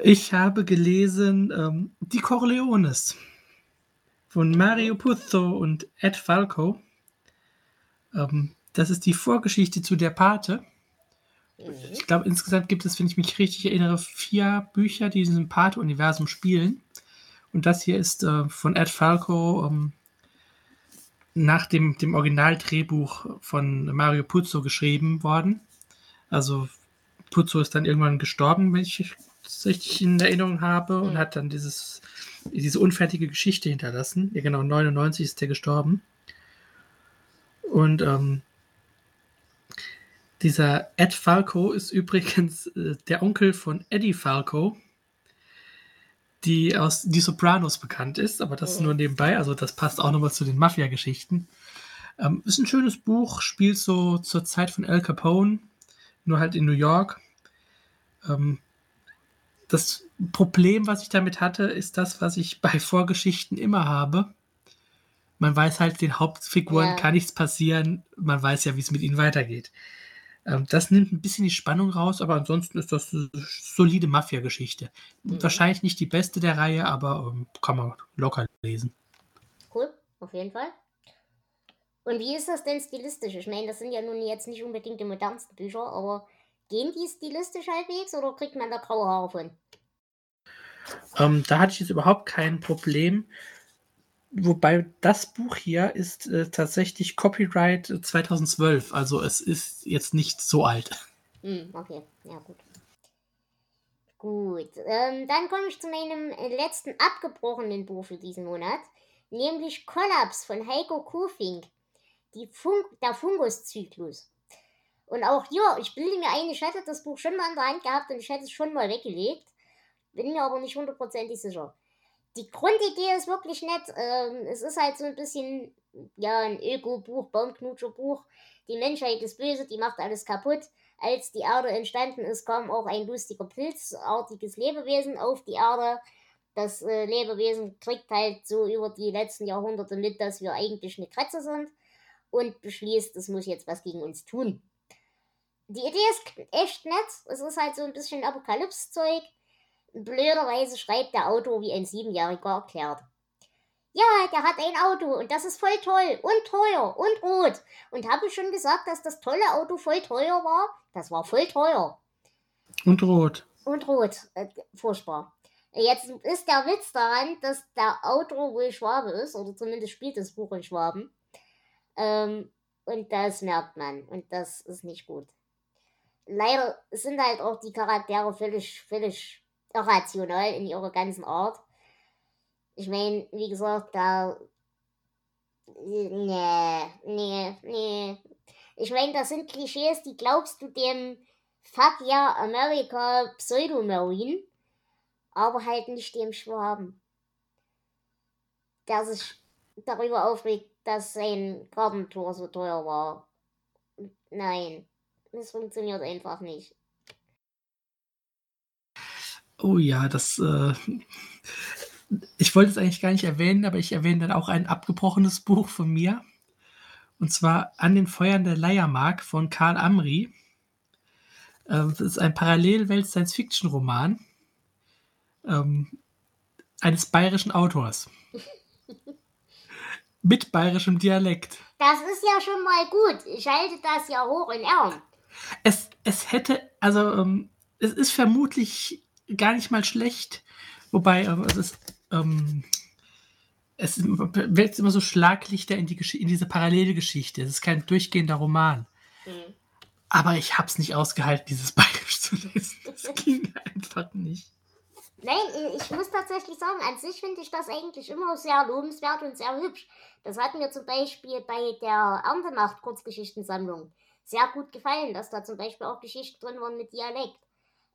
Ich habe gelesen ähm, Die Corleones von Mario Puzo und Ed Falco. Ähm, das ist die Vorgeschichte zu der Pate. Mhm. Ich glaube, insgesamt gibt es, wenn ich mich richtig erinnere, vier Bücher, die in diesem Pate-Universum spielen. Und das hier ist äh, von Ed Falco ähm, nach dem, dem Originaldrehbuch von Mario Puzo geschrieben worden. Also Puzo ist dann irgendwann gestorben, wenn ich es richtig in Erinnerung habe, und Mhm. hat dann dieses, diese unfertige Geschichte hinterlassen. Ja, genau, 99 ist der gestorben. Und ähm, dieser Ed Falco ist übrigens äh, der Onkel von Eddie Falco, die aus Die Sopranos bekannt ist, aber das Mhm. nur nebenbei, also das passt auch nochmal zu den Mafia-Geschichten. Ähm, ist ein schönes Buch, spielt so zur Zeit von Al Capone, nur halt in New York. Ähm, das Problem, was ich damit hatte, ist das, was ich bei Vorgeschichten immer habe. Man weiß halt, den Hauptfiguren Ja. kann nichts passieren. Man weiß ja, wie es mit ihnen weitergeht. Ähm, das nimmt ein bisschen die Spannung raus, aber ansonsten ist das eine solide Mafia-Geschichte. Mhm. Wahrscheinlich nicht die beste der Reihe, aber ähm, kann man locker lesen. Cool, auf jeden Fall. Und wie ist das denn stilistisch? Ich meine, das sind ja nun jetzt nicht unbedingt die modernsten Bücher, aber gehen die stilistisch halbwegs oder kriegt man da graue Haare von? Ähm, da hatte ich jetzt überhaupt kein Problem. Wobei das Buch hier ist äh, tatsächlich Copyright 2012, also es ist jetzt nicht so alt. Hm, okay, ja gut. Gut, ähm, dann komme ich zu meinem letzten abgebrochenen Buch für diesen Monat, nämlich Kollaps von Heiko Kofink, die Fun der Funguszyklus. Und auch hier, ich bilde mir ein, ich hätte das Buch schon mal in der Hand gehabt und ich hätte es schon mal weggelegt, bin mir aber nicht hundertprozentig sicher. Die Grundidee ist wirklich nett. Ähm, es ist halt so ein bisschen, ja, ein Öko-Buch, Baumknutscher-Buch. Die Menschheit ist böse, die macht alles kaputt als die Erde entstanden ist, kam auch ein lustiger pilzartiges Lebewesen auf die Erde. Das äh, Lebewesen kriegt halt so über die letzten Jahrhunderte mit, dass wir eigentlich eine Kratze sind und beschließt, es muss jetzt was gegen uns tun. Die Idee ist echt nett. Es ist halt so ein bisschen Apokalypse-Zeug. Blöderweise schreibt der Autor wie ein Siebenjähriger erklärt ja, der hat ein Auto und das ist voll toll und teuer und rot. Und habe ich schon gesagt, dass das tolle Auto voll teuer war? Das war voll teuer. Und rot. Und rot. Äh, furchtbar. Jetzt ist der Witz daran, dass der Autor wohl Schwabe ist, oder zumindest spielt das Buch in Schwaben. Ähm, und das merkt man. Und das ist nicht gut. Leider sind halt auch die Charaktere völlig, völlig irrational in ihrer ganzen Art. Ich meine, wie gesagt, da. Nee, nee, nee. Ich meine, das sind Klischees, die glaubst du dem Fuck yeah America Pseudo-Marine, aber halt nicht dem Schwaben. Der sich darüber aufregt, dass sein Gartentor so teuer war. Nein, das funktioniert einfach nicht. Oh ja, das. Äh, ich wollte es eigentlich gar nicht erwähnen, aber ich erwähne dann auch ein abgebrochenes Buch von mir. Und zwar An den Feuern der Leiermark von Karl Amri. Ähm, das ist ein Parallelwelt-Science-Fiction-Roman ähm, eines bayerischen Autors. [laughs] Mit bayerischem Dialekt. Das ist ja schon mal gut. Ich halte das ja hoch in Ehren. Es, es hätte, also ähm, es ist vermutlich gar nicht mal schlecht, wobei äh, es ist ähm, es wälzt immer so Schlaglichter in, die in diese parallele Geschichte. Es ist kein durchgehender Roman. Mhm. Aber ich habe es nicht ausgehalten, dieses [laughs] Bayerisch zu lesen. Das ging einfach nicht. Nein, ich muss tatsächlich sagen, an sich finde ich das eigentlich immer sehr lobenswert und sehr hübsch. Das hat mir zum Beispiel bei der Erntemacht Kurzgeschichtensammlung sehr gut gefallen, dass da zum Beispiel auch Geschichten drin waren mit Dialekt.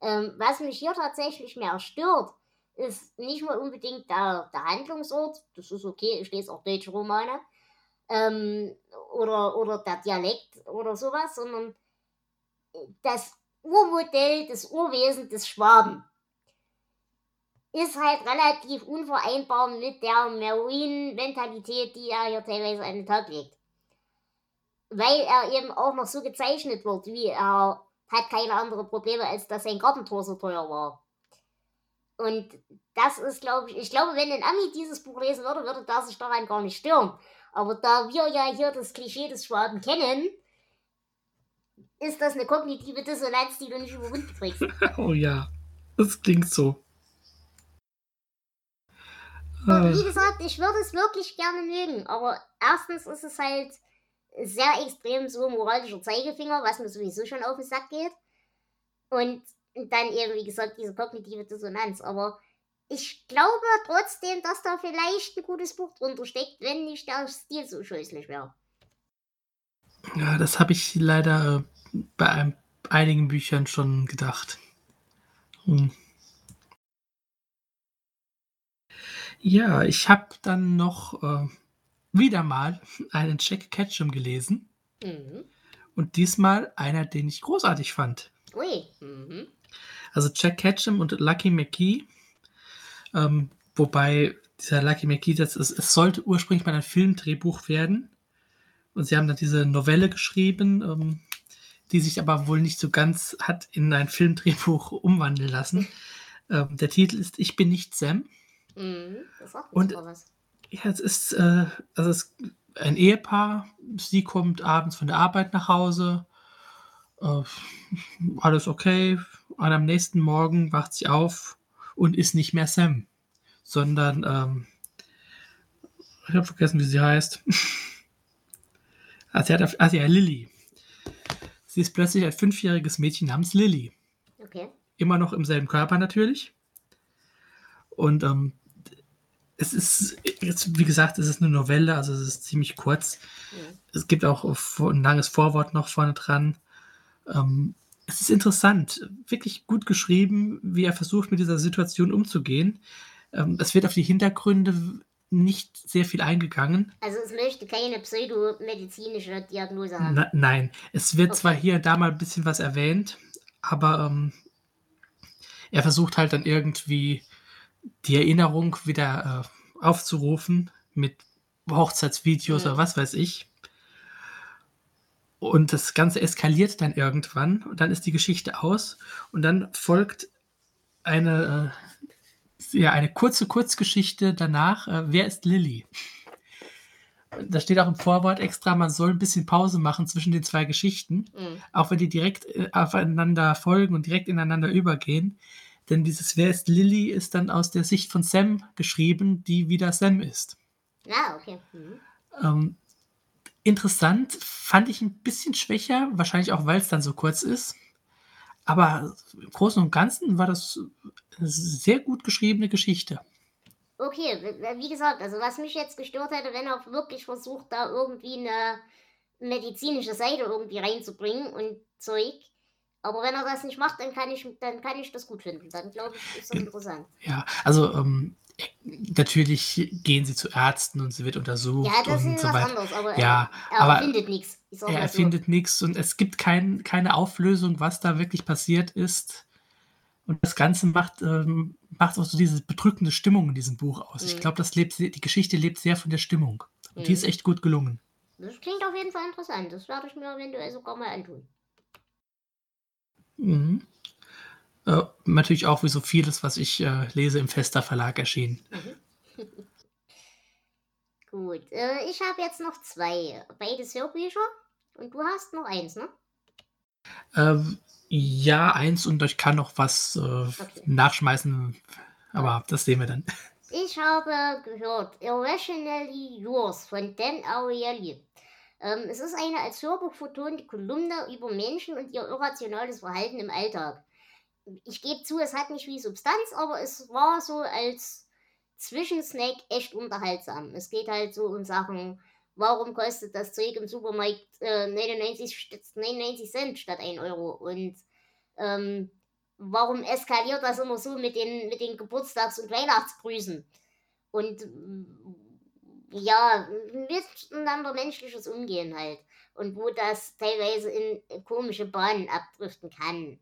Ähm, was mich hier tatsächlich mehr stört, ist nicht mal unbedingt der, der Handlungsort, das ist okay, ich lese auch deutsche Romane, ähm, oder, oder der Dialekt oder sowas, sondern das Urmodell, das Urwesen des Schwaben ist halt relativ unvereinbar mit der Marine-Mentalität, die er hier teilweise an den Tag legt. Weil er eben auch noch so gezeichnet wird, wie er hat keine anderen Probleme, als dass sein Gartentor so teuer war. Und das ist, glaube ich, ich glaube, wenn ein Ami dieses Buch lesen würde, würde der sich daran gar nicht stören. Aber da wir ja hier das Klischee des Schwaben kennen, ist das eine kognitive Dissonanz, die du nicht überwinden kriegst. [laughs] oh ja, das klingt so. Und wie gesagt, ich würde es wirklich gerne mögen, aber erstens ist es halt sehr extrem so moralischer Zeigefinger, was mir sowieso schon auf den Sack geht. Und dann eben, wie gesagt, diese kognitive Dissonanz. Aber ich glaube trotzdem, dass da vielleicht ein gutes Buch drunter steckt, wenn nicht der Stil so scheußlich wäre. Ja, das habe ich leider äh, bei ein, einigen Büchern schon gedacht. Hm. Ja, ich habe dann noch äh, wieder mal einen Jack Ketchum gelesen. Mhm. Und diesmal einer, den ich großartig fand. Ui. Mhm. Also Jack Ketchum und Lucky McKee. Ähm, wobei dieser Lucky McKee, das ist, es sollte ursprünglich mal ein Filmdrehbuch werden. Und sie haben dann diese Novelle geschrieben, ähm, die sich aber wohl nicht so ganz hat in ein Filmdrehbuch umwandeln lassen. [laughs] Ähm, der Titel ist Ich bin nicht Sam. Mhm, das sagt und, was. Ja, es ist, äh, also es ein Ehepaar. Sie kommt abends von der Arbeit nach Hause. Äh, alles okay. Und am nächsten Morgen wacht sie auf und ist nicht mehr Sam, sondern ähm, ich habe vergessen, wie sie heißt. also, hat, also ja, Lilly. Sie ist plötzlich ein fünfjähriges Mädchen namens Lilly. Okay. Immer noch im selben Körper natürlich. Und ähm, es ist, jetzt, wie gesagt, es ist eine Novelle, also es ist ziemlich kurz. Mhm. Es gibt auch ein langes Vorwort noch vorne dran. Ähm, es ist interessant, wirklich gut geschrieben, wie er versucht, mit dieser Situation umzugehen. Ähm, es wird auf die Hintergründe nicht sehr viel eingegangen. Also es möchte keine pseudomedizinische Diagnose haben. Na, nein, es wird Okay. zwar hier und da mal ein bisschen was erwähnt, aber ähm, er versucht halt dann irgendwie die Erinnerung wieder äh, aufzurufen mit Hochzeitsvideos Mhm. oder was weiß ich. Und das Ganze eskaliert dann irgendwann und dann ist die Geschichte aus und dann folgt eine, äh, ja, eine kurze Kurzgeschichte danach. Äh, wer ist Lilly? Da steht auch im Vorwort extra, man soll ein bisschen Pause machen zwischen den zwei Geschichten, Mhm. auch wenn die direkt äh, aufeinander folgen und direkt ineinander übergehen. Denn dieses Wer ist Lilly ist dann aus der Sicht von Sam geschrieben, die wieder Sam ist. Ah, okay. Mhm. Ähm, interessant, fand ich ein bisschen schwächer, wahrscheinlich auch, weil es dann so kurz ist. Aber im Großen und Ganzen war das eine sehr gut geschriebene Geschichte. Okay, wie gesagt, also was mich jetzt gestört hätte, wenn er wirklich versucht, da irgendwie eine medizinische Seite irgendwie reinzubringen und Zeug. Aber wenn er das nicht macht, dann kann ich, dann kann ich das gut finden. Dann glaube ich, ist das interessant. Ja, also ähm, natürlich gehen sie zu Ärzten und sie wird untersucht Ja, das und ist so was weiter. anderes, aber Ja, er, er aber findet nichts. Ich Er so. erfindet nichts und es gibt kein, keine Auflösung, was da wirklich passiert ist. Und das Ganze macht, ähm, macht auch so diese bedrückende Stimmung in diesem Buch aus. Ich Mhm. glaube, das lebt, sehr- die Geschichte lebt sehr von der Stimmung. Und die ist Mhm. echt gut gelungen. Das klingt auf jeden Fall interessant. Das werde ich mir eventuell sogar mal antun. Mhm. Äh, natürlich auch wie so vieles, was ich äh, lese, im Fester Verlag erschienen. [laughs] Gut, äh, ich habe jetzt noch zwei. Beides Hörbücher. Und du hast noch eins, ne? Ähm, ja, eins und ich kann noch was äh, nachschmeißen, aber das sehen wir dann. Ich habe gehört Irrationally Yours von Dan Ariely. Ähm, es ist eine als Hörbuch vertonte Kolumne über Menschen und ihr irrationales Verhalten im Alltag. Ich gebe zu, es hat nicht viel Substanz, aber es war so als Zwischensnack echt unterhaltsam. Es geht halt so um Sachen, warum kostet das Zeug im Supermarkt äh, 99, st- 99 Cent statt 1 Euro und ähm, warum eskaliert das immer so mit den, mit den Geburtstags- und Weihnachtsgrüßen? Und ja, miteinander menschliches Umgehen halt. Und wo das teilweise in komische Bahnen abdriften kann.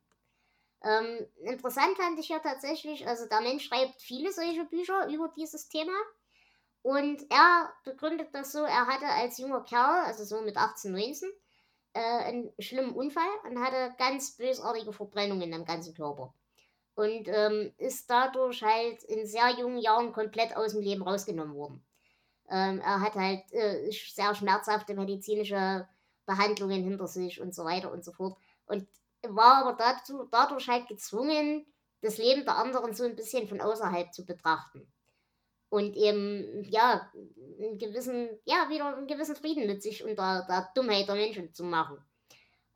Ähm, interessant fand ich ja tatsächlich, also der Mensch schreibt viele solche Bücher über dieses Thema. Und er begründet das so, er hatte als junger Kerl, also so mit 18, 19, äh, einen schlimmen Unfall und hatte ganz bösartige Verbrennungen am ganzen Körper. Und ähm, ist dadurch halt in sehr jungen Jahren komplett aus dem Leben rausgenommen worden. Ähm, er hat halt äh, sehr schmerzhafte medizinische Behandlungen hinter sich und so weiter und so fort. Und war aber dazu, dadurch halt gezwungen, das Leben der anderen so ein bisschen von außerhalb zu betrachten. Und eben, ja, einen gewissen, ja, wieder einen gewissen Frieden mit sich und der, der Dummheit der Menschen zu machen.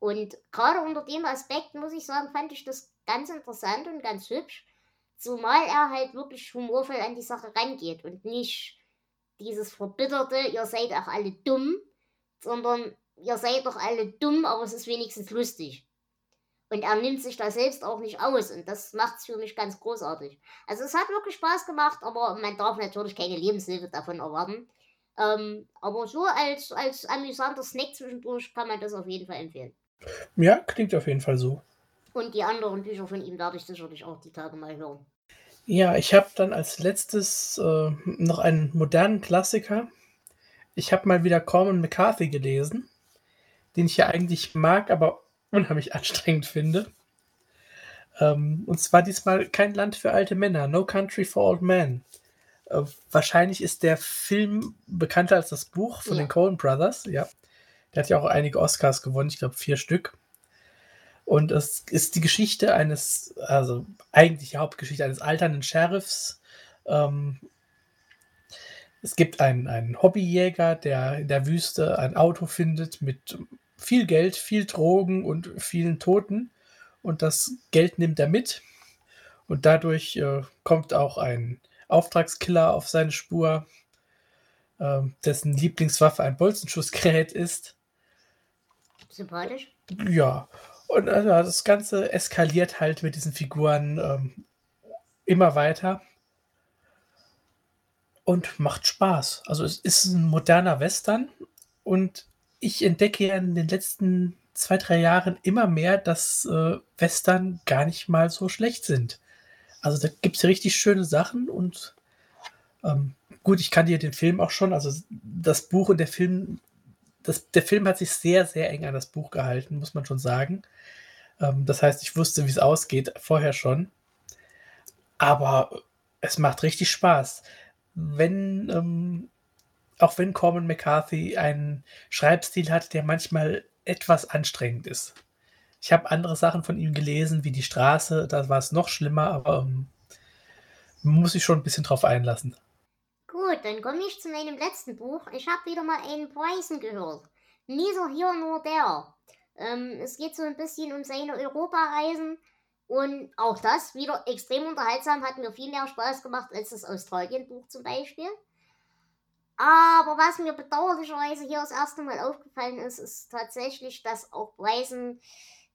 Und gerade unter dem Aspekt, muss ich sagen, fand ich das ganz interessant und ganz hübsch. Zumal er halt wirklich humorvoll an die Sache rangeht und nicht dieses verbitterte, ihr seid auch alle dumm, sondern ihr seid doch alle dumm, aber es ist wenigstens lustig. Und er nimmt sich da selbst auch nicht aus und das macht es für mich ganz großartig. Also es hat wirklich Spaß gemacht, aber man darf natürlich keine Lebenshilfe davon erwarten. Ähm, aber so als, als amüsanter Snack zwischendurch kann man das auf jeden Fall empfehlen. Ja, klingt auf jeden Fall so. Und die anderen Bücher von ihm werde ich sicherlich auch die Tage mal hören. Ja, ich habe dann als letztes äh, noch einen modernen Klassiker. Ich habe mal wieder Corman McCarthy gelesen, den ich ja eigentlich mag, aber unheimlich [laughs] anstrengend finde. Ähm, und zwar diesmal kein Land für alte Männer, No Country for Old Men. Äh, wahrscheinlich ist der Film bekannter als das Buch von Ja. den Coen Brothers, ja. Der hat ja auch einige Oscars gewonnen, ich glaube vier Stück. Und es ist die Geschichte eines, also eigentlich die Hauptgeschichte eines alternden Sheriffs. Ähm, es gibt einen, einen Hobbyjäger, der in der Wüste ein Auto findet mit viel Geld, viel Drogen und vielen Toten. Und das Geld nimmt er mit. Und dadurch äh, kommt auch ein Auftragskiller auf seine Spur, ähm, dessen Lieblingswaffe ein Bolzenschussgerät ist. Sympathisch. Ja, und äh, das Ganze eskaliert halt mit diesen Figuren ähm, immer weiter und macht Spaß. Also es ist ein moderner Western und ich entdecke ja in den letzten zwei, drei Jahren immer mehr, dass äh, Western gar nicht mal so schlecht sind. Also da gibt es richtig schöne Sachen und ähm, gut, ich kann dir den Film auch schon, also das Buch und der Film, das, der Film hat sich sehr, sehr eng an das Buch gehalten, muss man schon sagen. Ähm, das heißt, ich wusste, wie es ausgeht, vorher schon. Aber es macht richtig Spaß. Wenn, ähm, auch wenn Corman McCarthy einen Schreibstil hat, der manchmal etwas anstrengend ist. Ich habe andere Sachen von ihm gelesen, wie Die Straße, da war es noch schlimmer, aber ähm, muss sich schon ein bisschen drauf einlassen. Gut, dann komme ich zu meinem letzten Buch. Ich habe wieder mal einen Bryson gehört. Neither here nor there. Ähm, es geht so ein bisschen um seine Europareisen. Und auch das wieder extrem unterhaltsam, hat mir viel mehr Spaß gemacht als das Australien-Buch zum Beispiel. Aber was mir bedauerlicherweise hier das erste Mal aufgefallen ist, ist tatsächlich, dass auch Bryson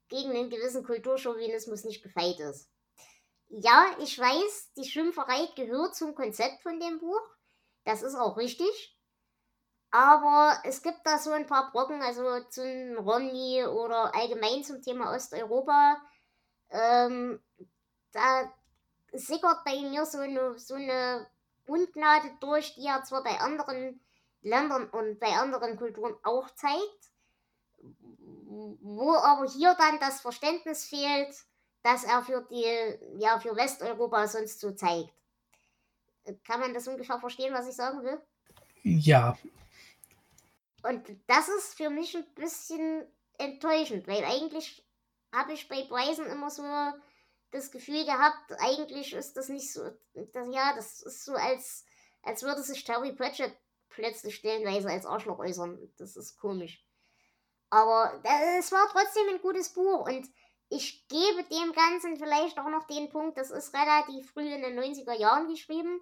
gegen einen gewissen Kulturchauvinismus nicht gefeit ist. Ja, ich weiß, die Schimpferei gehört zum Konzept von dem Buch. Das ist auch richtig. Aber es gibt da so ein paar Brocken, also zum Romney oder allgemein zum Thema Osteuropa. Ähm, da sickert bei mir so eine, so eine Ungnade durch, die er zwar bei anderen Ländern und bei anderen Kulturen auch zeigt, wo aber hier dann das Verständnis fehlt, dass er für die, ja, für Westeuropa sonst so zeigt. Kann man das ungefähr verstehen, was ich sagen will? Ja, Und das ist für mich ein bisschen enttäuschend, weil eigentlich habe ich bei Bryson immer so das Gefühl gehabt, eigentlich ist das nicht so, das, ja, das ist so, als, als würde sich Terry Pratchett plötzlich stellenweise als Arschloch äußern. Das ist komisch. Aber es war trotzdem ein gutes Buch und ich gebe dem Ganzen vielleicht auch noch den Punkt, das ist relativ früh in den 90er Jahren geschrieben.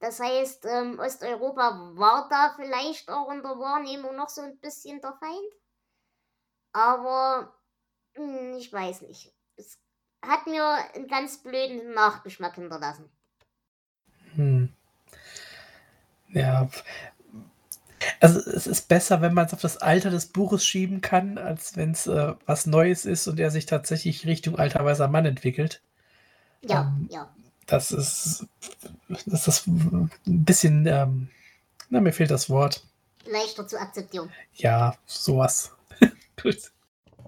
Das heißt, ähm, Osteuropa war da vielleicht auch in der Wahrnehmung noch so ein bisschen der Feind. Aber hm, ich weiß nicht. Es hat mir einen ganz blöden Nachgeschmack hinterlassen. Hm. Ja. Also es ist besser, wenn man es auf das Alter des Buches schieben kann, als wenn es äh, was Neues ist und er sich tatsächlich Richtung alter weißer Mann entwickelt. Ja, Ähm, ja. Das ist, das ist ein bisschen, ähm, na, mir fehlt das Wort. Leichter zu akzeptieren. Ja, sowas. [laughs] Gut.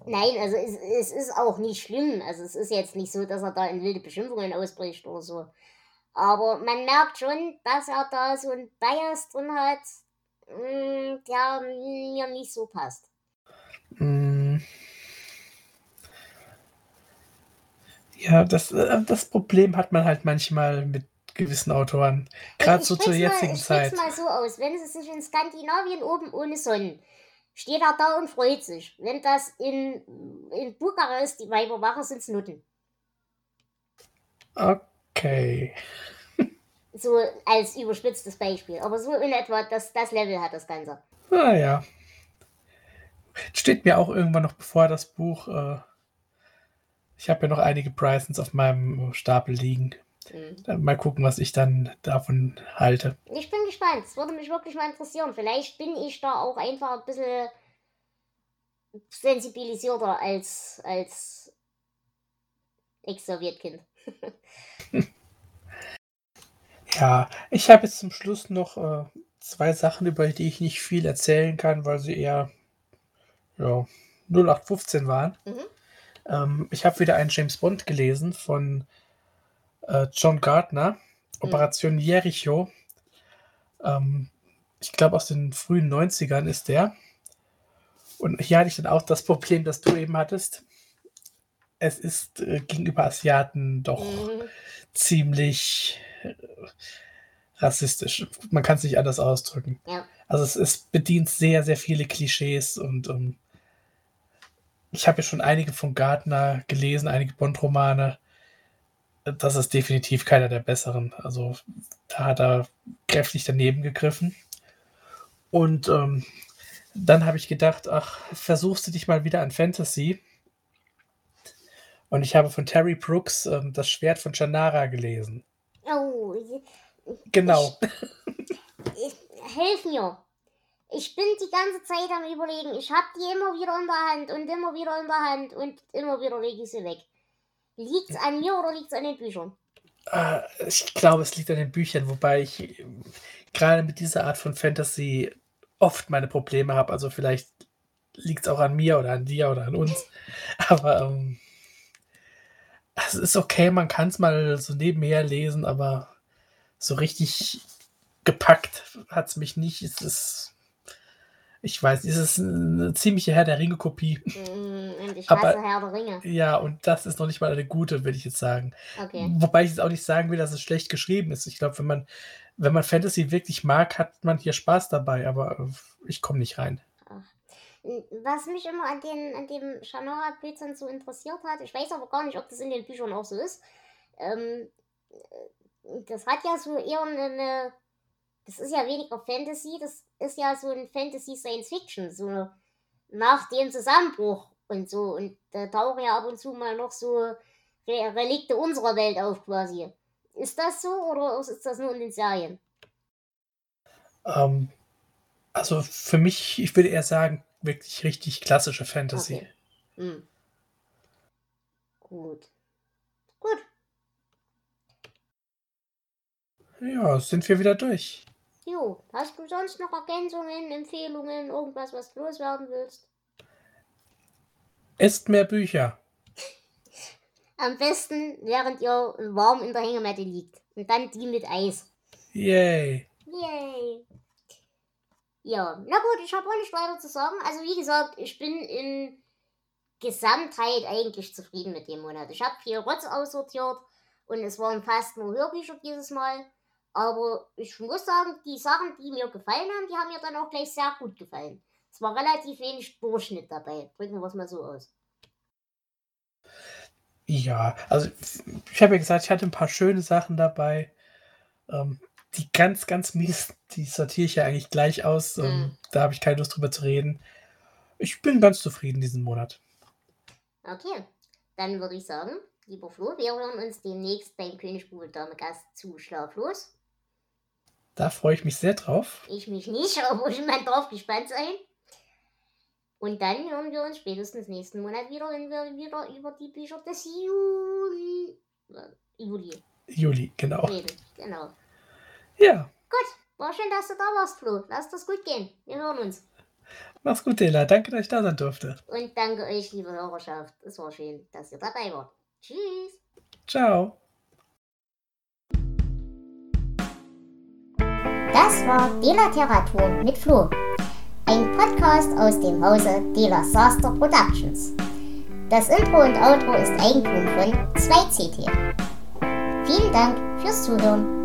Nein, also es, es ist auch nicht schlimm. Also es ist jetzt nicht so, dass er da in wilde Beschimpfungen ausbricht oder so. Aber man merkt schon, dass er da so ein Bias drin hat, mh, der mir nicht so passt. Mm. Ja, das, äh, das Problem hat man halt manchmal mit gewissen Autoren. Gerade Ich so zur jetzigen mal, ich Zeit. sprich's mal so aus. Wenn es sich in Skandinavien oben ohne Sonnen steht er da und freut sich. Wenn das in, in Bukarest die Weiber machen, sind's Nutten. Okay. So als überspitztes Beispiel. Aber so in etwa, das, das Level hat das Ganze. Naja. Steht mir auch irgendwann noch bevor das Buch. Äh, ich habe ja noch einige Brysons auf meinem Stapel liegen. Mhm. Mal gucken, was ich dann davon halte. Ich bin gespannt. Es würde mich wirklich mal interessieren. Vielleicht bin ich da auch einfach ein bisschen sensibilisierter als, als Ex-Sowjetkind. [laughs] Ja, ich habe jetzt zum Schluss noch äh, zwei Sachen, über die ich nicht viel erzählen kann, weil sie eher ja, 0815 waren. Mhm. Ähm, ich habe wieder einen James Bond gelesen von äh, John Gardner, Operation Jericho. Ähm, ich glaube, aus den frühen 90ern ist der. Und hier hatte ich dann auch das Problem, das du eben hattest. Es ist äh, gegenüber Asiaten doch Mhm. ziemlich äh, rassistisch. Man kann es nicht anders ausdrücken. Ja. Also es, es bedient sehr, sehr viele Klischees und ähm, ich habe ja schon einige von Gardner gelesen, einige Bond-Romane. Das ist definitiv keiner der besseren. Also da hat er kräftig daneben gegriffen. Und ähm, dann habe ich gedacht, ach, versuchst du dich mal wieder an Fantasy. Und ich habe von Terry Brooks ähm, das Schwert von Shannara gelesen. Oh, Genau. ich, helf mir. Ich bin die ganze Zeit am überlegen. Ich hab die immer wieder in der Hand und immer wieder in der Hand und immer wieder lege ich sie weg. Liegt's an mir oder liegt's an den Büchern? Äh, ich glaube, es liegt an den Büchern, wobei ich äh, gerade mit dieser Art von Fantasy oft meine Probleme habe. Also vielleicht liegt es auch an mir oder an dir oder an uns. [laughs] Aber ähm, es ist okay, man kann es mal so nebenher lesen, aber so richtig gepackt hat es mich nicht. Es ist, ich weiß, es ist eine ziemliche Herr der Ringe-Kopie. Mm, ich Aber- hasse Herr der Ringe. Ja, und das ist noch nicht mal eine gute, würde ich jetzt sagen. Okay. Wobei ich jetzt auch nicht sagen will, dass es schlecht geschrieben ist. Ich glaube, wenn man, wenn man Fantasy wirklich mag, hat man hier Spaß dabei, aber äh, ich komme nicht rein. Was mich immer an, den, an dem Shannara-Blödsinn so interessiert hat, ich weiß aber gar nicht, ob das in den Büchern auch so ist. Ähm, äh, das hat ja so eher eine. Das ist ja weniger Fantasy, das ist ja so ein Fantasy Science Fiction, so nach dem Zusammenbruch und so. Und da tauchen ja ab und zu mal noch so Re Relikte unserer Welt auf quasi. Ist das so oder ist das nur in den Serien? Ähm, also für mich, ich würde eher sagen, wirklich richtig klassische Fantasy. Okay. Hm. Gut. Gut. Ja, sind wir wieder durch. Jo, hast du sonst noch Ergänzungen, Empfehlungen, irgendwas, was du loswerden willst? Esst mehr Bücher. [laughs] Am besten, während ihr warm in der Hängematte liegt. Und dann die mit Eis. Yay. Yay. Ja, na gut, ich habe auch nicht weiter zu sagen. Also wie gesagt, ich bin in Gesamtheit eigentlich zufrieden mit dem Monat. Ich habe viel Rotz aussortiert und es waren fast nur Hörbücher dieses Mal. Aber ich muss sagen, die Sachen, die mir gefallen haben, die haben mir dann auch gleich sehr gut gefallen. Es war relativ wenig Durchschnitt dabei. Drücken wir es mal so aus. Ja, also ich habe ja gesagt, ich hatte ein paar schöne Sachen dabei. Ähm, die ganz, ganz mies, die sortiere ich ja eigentlich gleich aus. Ähm, Mhm. Da habe ich keine Lust drüber zu reden. Ich bin ganz zufrieden diesen Monat. Okay, dann würde ich sagen, lieber Flo, wir hören uns demnächst beim König Bube Dame Gast zu Schlaflos. Da freue ich mich sehr drauf. Ich mich nicht, [laughs] aber ich man drauf gespannt sein. Und dann hören wir uns spätestens nächsten Monat wieder, wenn wir wieder über die Bücher des Juli, äh, Juli Juli, genau. reden. Genau. Ja, Gut, war schön, dass du da warst, Flo. Lass das gut gehen. Wir hören uns. mach's gut, Dela. Danke, dass ich da sein durfte. Und danke euch, liebe Hörerschaft. Es war schön, dass ihr dabei wart. Tschüss. Ciao. Das war Delateratur mit Flo. Ein Podcast aus dem Hause Dela Saster Productions. Das Intro und Outro ist Eigentum von 2CT. Vielen Dank fürs Zuhören.